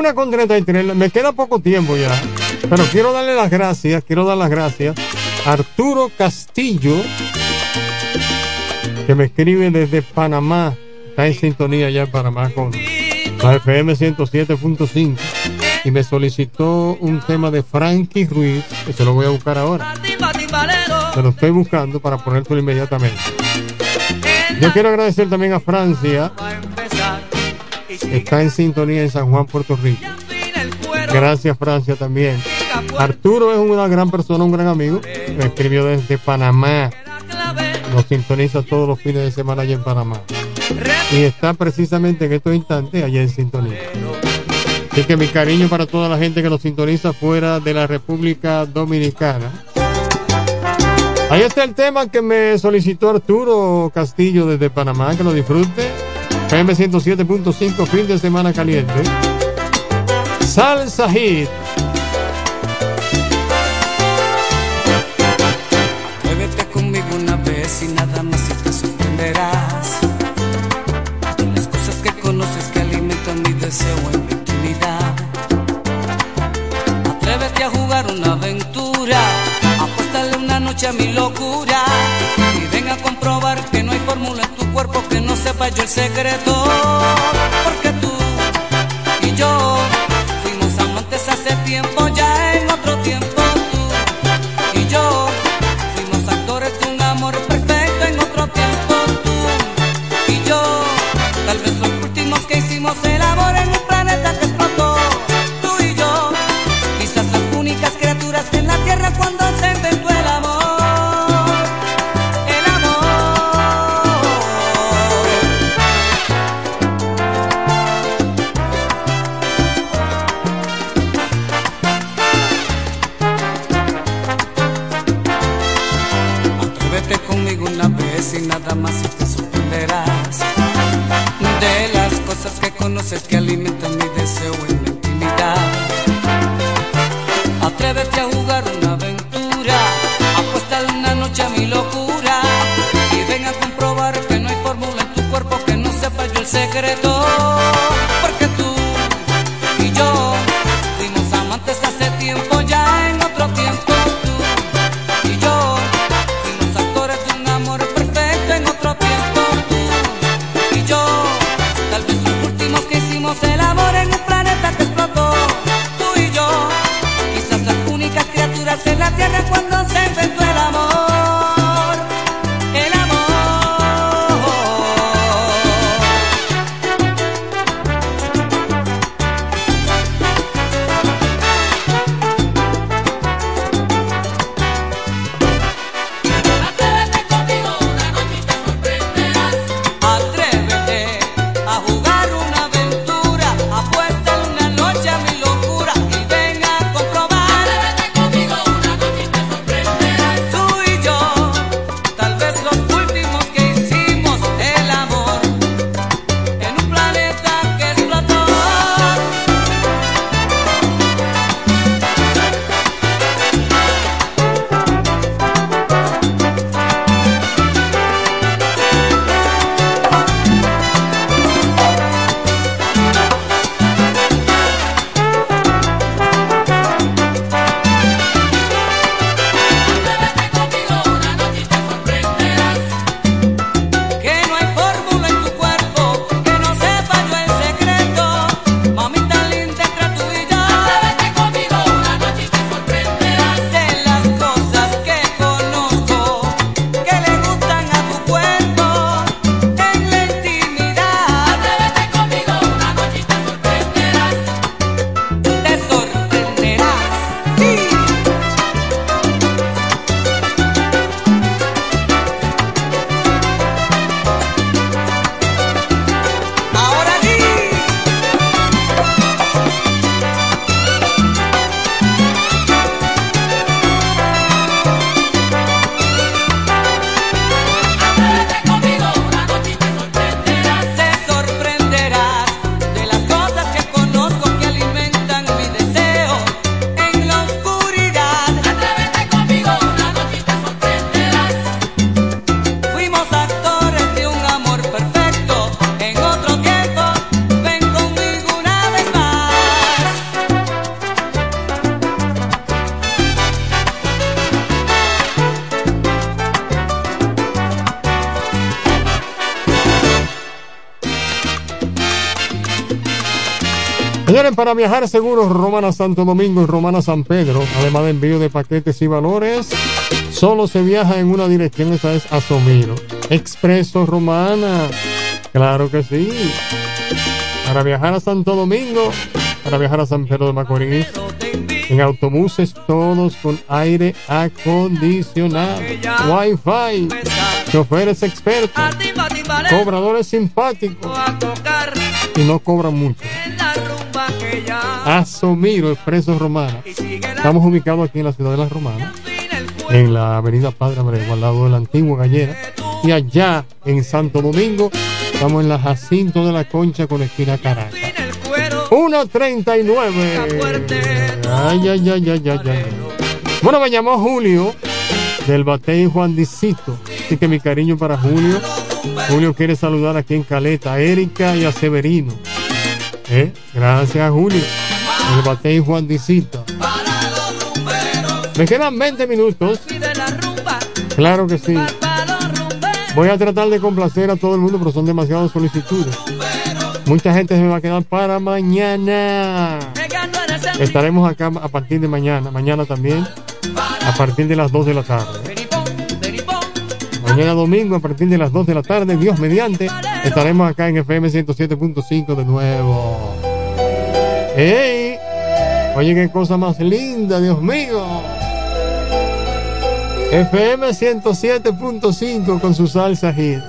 Una con 33. Me queda poco tiempo ya. Pero quiero darle las gracias, quiero dar las gracias a Arturo Castillo, que me escribe desde Panamá. Está en sintonía ya en Panamá con la FM 107.5. Y me solicitó un tema de Frankie Ruiz, que se lo voy a buscar ahora. Se lo estoy buscando para ponértelo inmediatamente. Yo quiero agradecer también a Francia, está en sintonía en San Juan, Puerto Rico. Gracias, Francia, también. Arturo es una gran persona, un gran amigo. Me escribió desde Panamá. Nos sintoniza todos los fines de semana allá en Panamá. Y está precisamente en estos instantes allá en sintonía. Así que mi cariño para toda la gente que nos sintoniza fuera de la República Dominicana. Ahí está el tema que me solicitó Arturo Castillo desde Panamá, que lo disfrute. PM 107.5, fin de semana caliente. Salsa Hit. Atrévete conmigo una vez y nada más y te sorprenderás. De las cosas que conoces que alimentan mi deseo en mi intimidad. Atrévete a jugar una aventura. Apuéstale una noche a mi locura. Sepa yo el secreto. Porque tú y yo fuimos amantes hace tiempo, ya para viajar seguros, Romana Santo Domingo y Romana San Pedro, además de envío de paquetes y valores, solo se viaja en una dirección, esa es Asomiro. Expreso Romana, claro que sí. Para viajar a Santo Domingo, para viajar a San Pedro de Macorís, en autobuses todos con aire acondicionado, Wi-Fi, choferes expertos, cobradores simpáticos y no cobran mucho. Asomiro, Expreso Romana. Estamos ubicados aquí en la ciudad de la Romana, en la avenida Padre Abreu, al lado de la antigua gallera. Y allá en Santo Domingo, estamos en la Jacinto de la Concha con esquina Caracas. 1.39. Ay, ay, ay, ay, ay, ay. Bueno, me llamó Julio del Batey Juan Dicito. Así que mi cariño para Julio. Julio quiere saludar aquí en Caleta a Erika y a Severino. ¿Eh? Gracias, Julio. El Batey Juan Dicito. Me quedan 20 minutos. Claro que sí. Voy a tratar de complacer a todo el mundo, pero son demasiadas solicitudes. Mucha gente se va a quedar para mañana. Estaremos acá a partir de mañana, mañana también, a partir de las 2 de la tarde. Mañana domingo, a partir de las 2 de la tarde, Dios mediante, estaremos acá en FM 107.5 de nuevo. ¡Ey! Oye, qué cosa más linda, Dios mío. FM 107.5 con su salsa hit.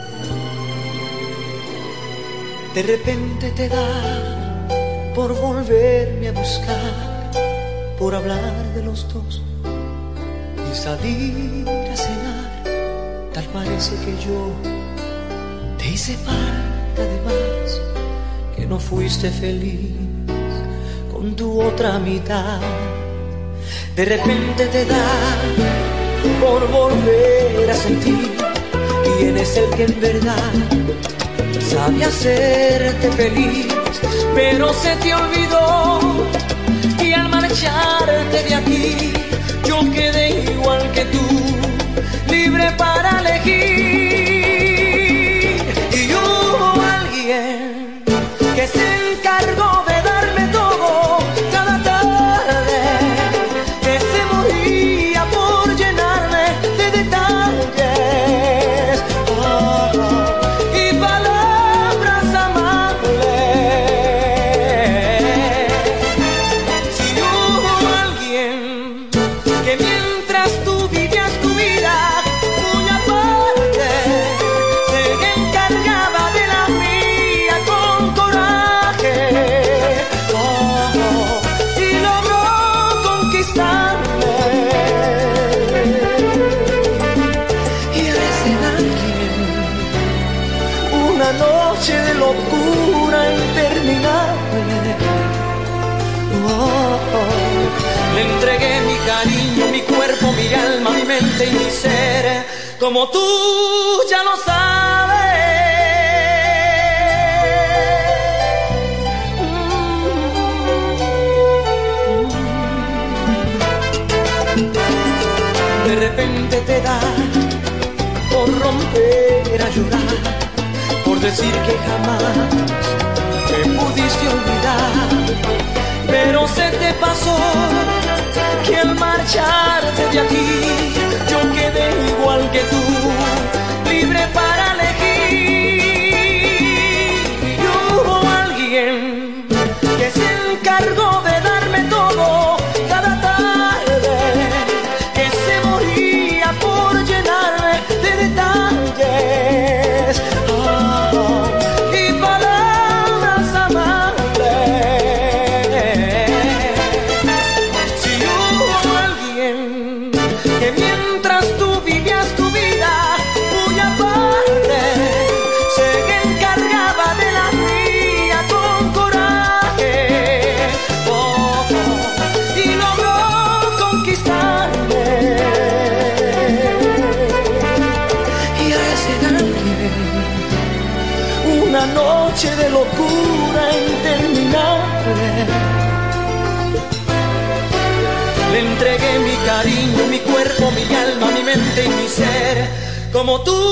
De repente te da por volverme a buscar, por hablar de los dos y salir. Tal parece que yo te hice falta de más, que no fuiste feliz con tu otra mitad. De repente te da por volver a sentir quién es el que en verdad sabe hacerte feliz, pero se te olvidó y al marcharte de aquí yo quedé libre para elegir. Como tú ya lo sabes. De repente te da por romper a llorar, por decir que jamás te pudiste olvidar, pero se te pasó que al marcharte de aquí. Yo quedé igual que tú, como tú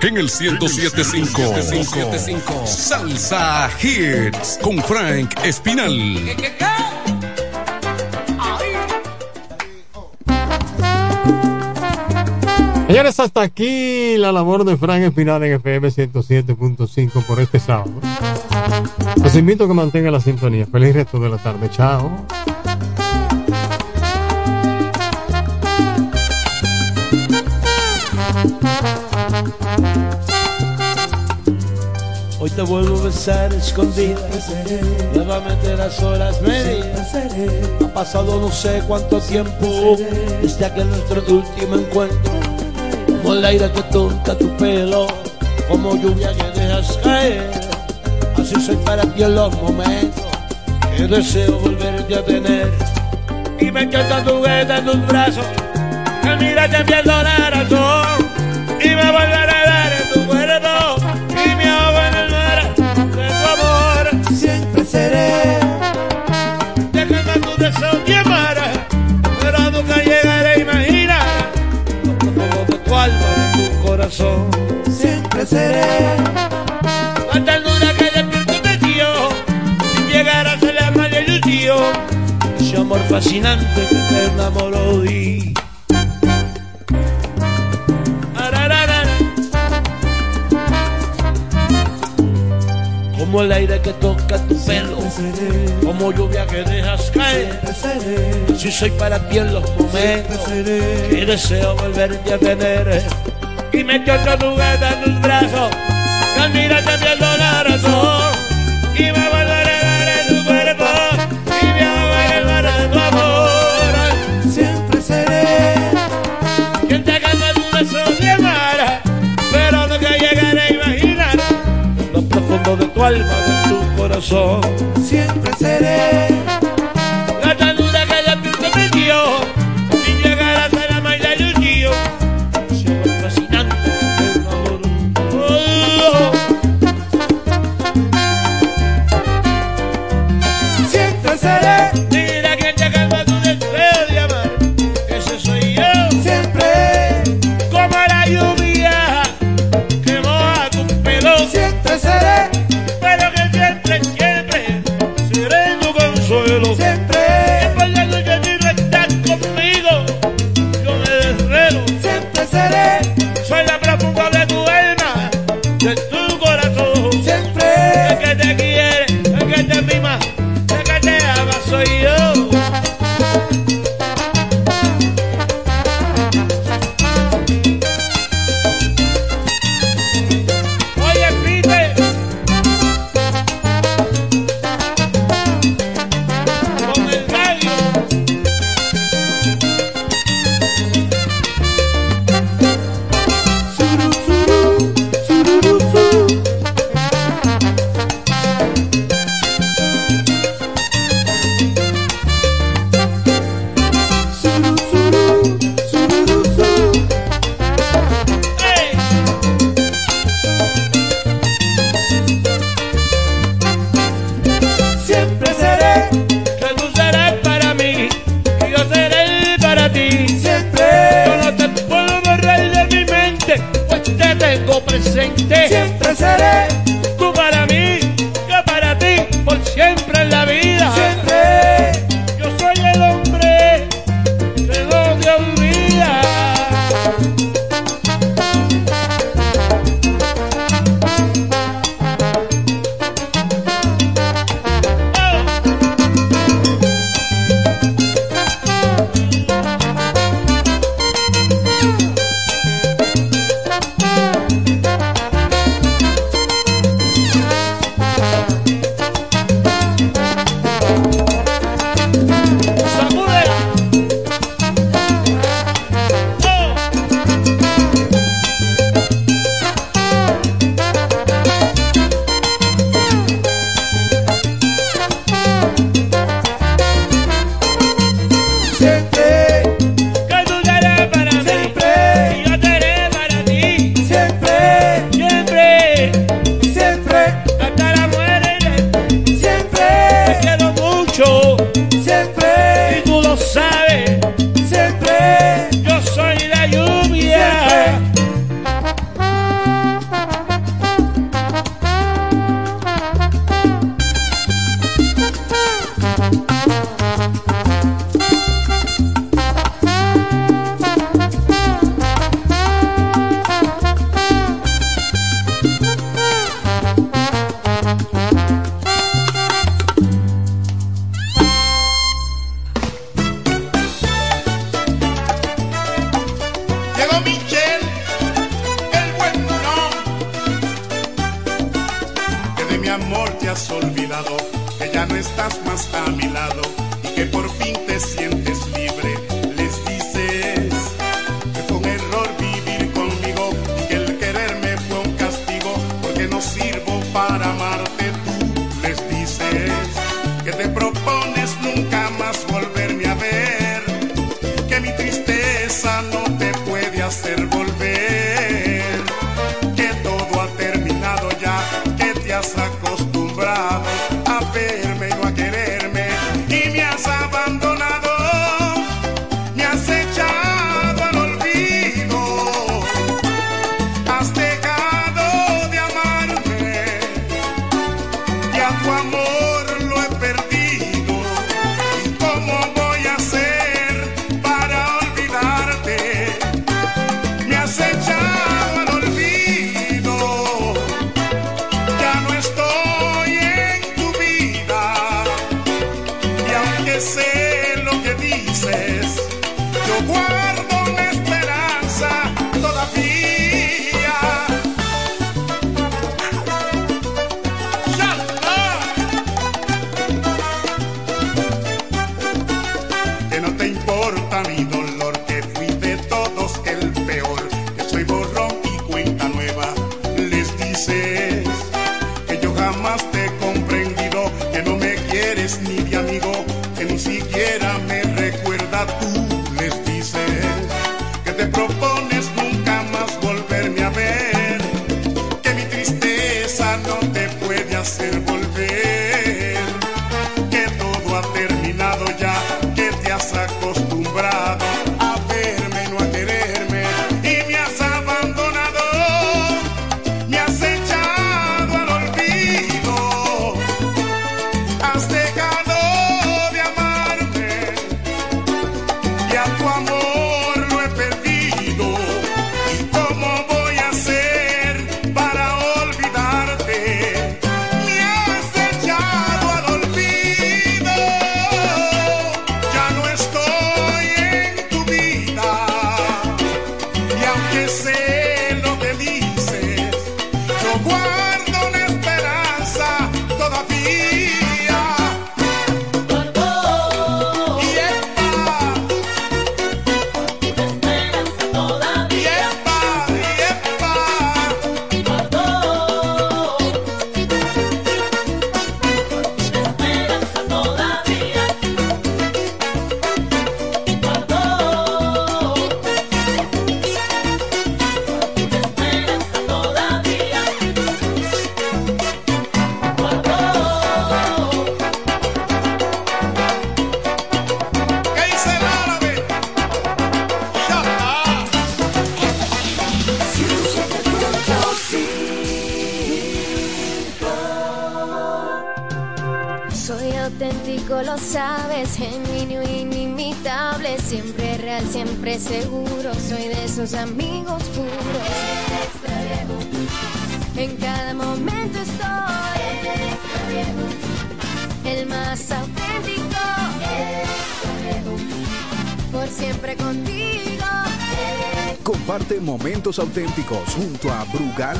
En el 1075. Salsa Hits con Frank Espinal. Señores, hasta aquí la labor de Frank Espinal en FM 107.5 por este sábado. Los invito a que mantengan la sintonía. Feliz resto de la tarde. Chao. Te vuelvo a besar escondidas, nuevamente las horas medias. Ha pasado no sé cuánto tiempo desde aquel nuestro último encuentro. Como el aire que toca tu pelo, como lluvia que dejas caer. Así soy para ti en los momentos que deseo volverte a tener. Y me encanta tu en tus brazos, que mira te pierdo la razón. Y me vuelve Siempre seré. La ternura que de ti, sin llegar a ser la más ilusión. Ese amor fascinante que te enamoró y. Como el aire que toca tu pelo, como lluvia que dejas caer. Si soy para ti en los momentos que deseo volverte a tener. Y me echo tu gata en tus brazos, que mira te pierdo la razón. Y me vuelvo a regar en tu cuerpo, y me en el mar de tu amor. Siempre seré quien te calma tu beso de amar, pero nunca llegaré a imaginar lo profundo de tu alma, de tu corazón. Siempre seré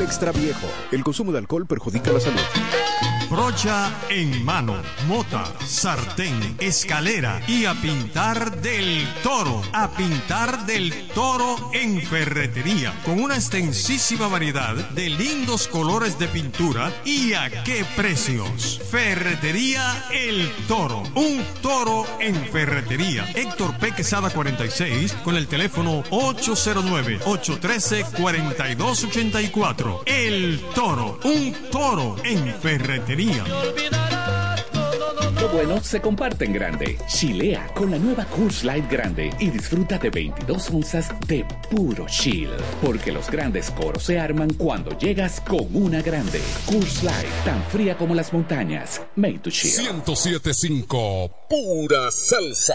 Extra Viejo. El consumo de alcohol perjudica la salud. Brocha en mano, mota, sartén, escalera y a pintar del toro. A pintar del toro en ferretería. Con una extensísima variedad de lindos colores de pintura y a qué precios. Ferretería El Toro. Un toro en ferretería. Héctor P. Quesada 46 con el teléfono 809-813-4284. El Toro. Un toro en ferretería. Lo bueno se comparte en grande. Chilea con la nueva Coors Light Grande y disfruta de 22 onzas de puro chill. Porque los grandes coros se arman cuando llegas con una grande. Coors Light, tan fría como las montañas. Made to chill. 1075 Pura Salsa.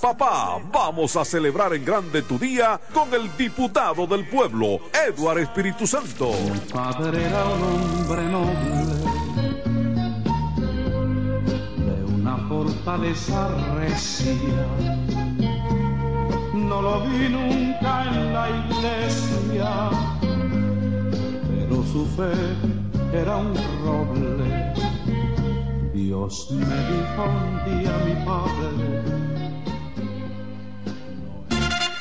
Papá, vamos a celebrar en grande tu día con el diputado del pueblo, Eduardo Espíritu Santo. Mi padre era un hombre noble, de una fortaleza recia. No lo vi nunca en la iglesia, pero su fe era un roble. Dios me dijo un día mi padre,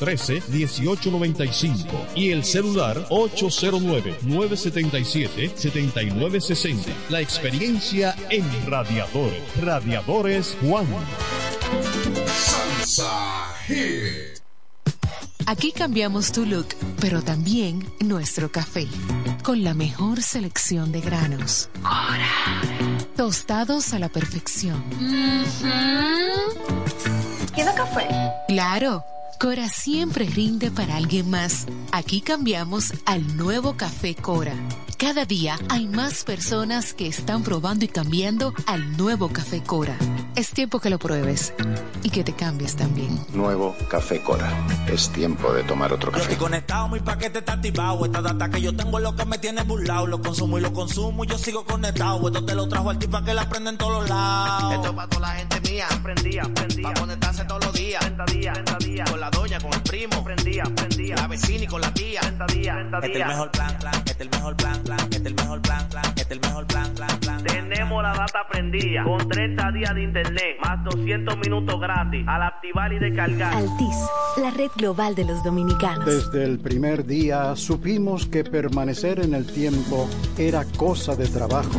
1895 y el celular 809-977-7960. La experiencia en radiadores. Radiadores Juan. Salsa Hit. Aquí cambiamos tu look, pero también nuestro café, con la mejor selección de granos. Tostados a la perfección. ¿Quiero café? Claro. Cora siempre rinde para alguien más. Aquí cambiamos al nuevo café Cora. Cada día hay más personas que están probando y cambiando al nuevo café Cora. Es tiempo que lo pruebes y que te cambies también. Nuevo Café Cora. Es tiempo de tomar otro Yo café. estoy conectado, mi paquete está activado. Esta data que yo tengo es lo que me tiene burlado. Lo consumo y lo consumo y yo sigo conectado. Esto te lo trajo al tipo que la prende en todos lados. Esto es para toda la gente mía. Prendía, prendía. Pa' conectarse todos los días. 30 días, 30 días. Con la doña, con el primo. Prendía, prendía. La vecina y con la tía. 30 días, 30 Este es el mejor plan, plan. Este es el mejor plan, plan. Este es el mejor plan, plan. Este es el mejor plan, plan, plan. Tenemos la data prendida. Con 30 días de internet. Más 200 minutos gratis. Al activar y descargar. Altis, la red global de los dominicanos. Desde el primer día supimos que permanecer en el tiempo era cosa de trabajo.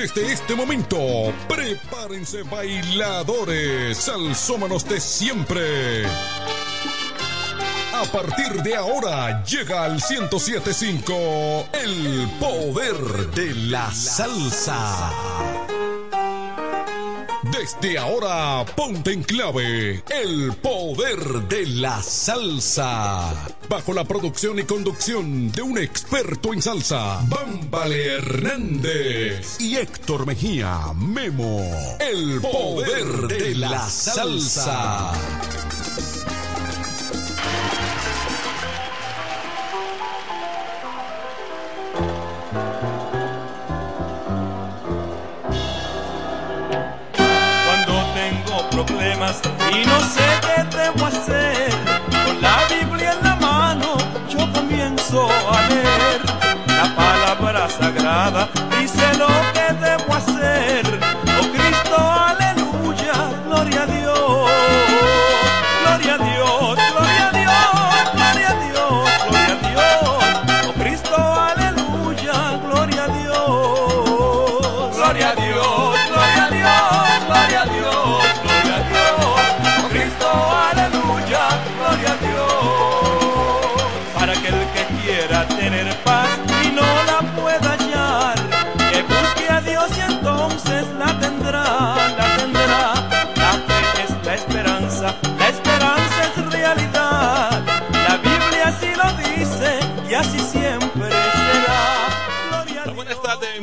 Desde este momento, prepárense bailadores, salsómanos de siempre. A partir de ahora llega al 1075 el poder de la salsa. Desde ahora, ponte en clave el poder de la salsa. Bajo la producción y conducción de un experto en salsa, Bámbale Hernández y Héctor Mejía, Memo. El poder de la salsa. Y no sé qué debo hacer, con la Biblia en la mano yo comienzo a leer. La palabra sagrada dice lo que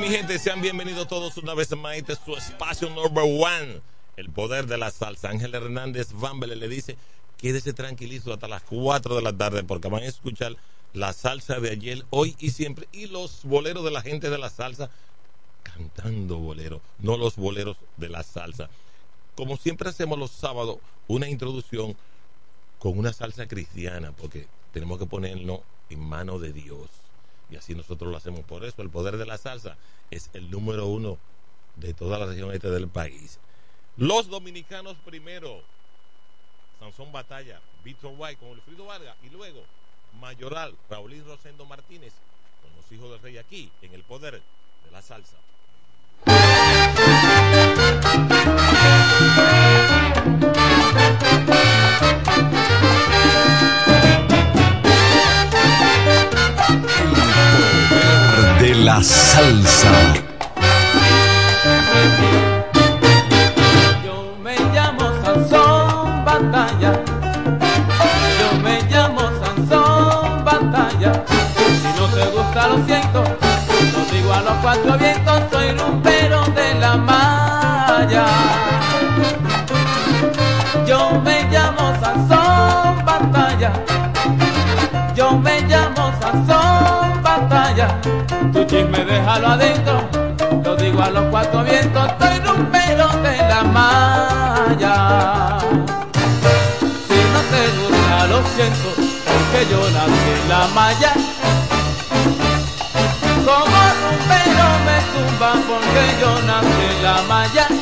mi gente. Sean bienvenidos todos una vez más este su espacio number one. El poder de la salsa. Ángel Hernández Bambele le dice: quédese tranquilito hasta las 4 de la tarde porque van a escuchar la salsa de ayer, hoy y siempre. Y los boleros de la gente de la salsa cantando bolero, no los boleros de la salsa. Como siempre hacemos los sábados, una introducción con una salsa cristiana, porque tenemos que ponerlo en manos de Dios. Y así nosotros lo hacemos. Por eso el poder de la salsa es el número uno de toda la región este del país. Los dominicanos primero. Sansón Batalla, Víctor White con Wilfrido Vargas y luego Mayoral, Raulín Rosendo Martínez con los hijos del rey aquí en el poder de la salsa. La salsa. Yo me llamo Sansón Batalla. Yo me llamo Sansón Batalla. Si no te gusta lo siento, lo digo a los cuatro vientos, soy rumbero de la malla. Yo me llamo Sansón Batalla. Yo me llamo Sansón. Tu chisme déjalo adentro. Lo digo a los cuatro vientos, estoy rumbero de la malla. Si no te gusta, lo siento, porque yo nací en la malla. Como rumbero me tumban porque yo nací en la malla.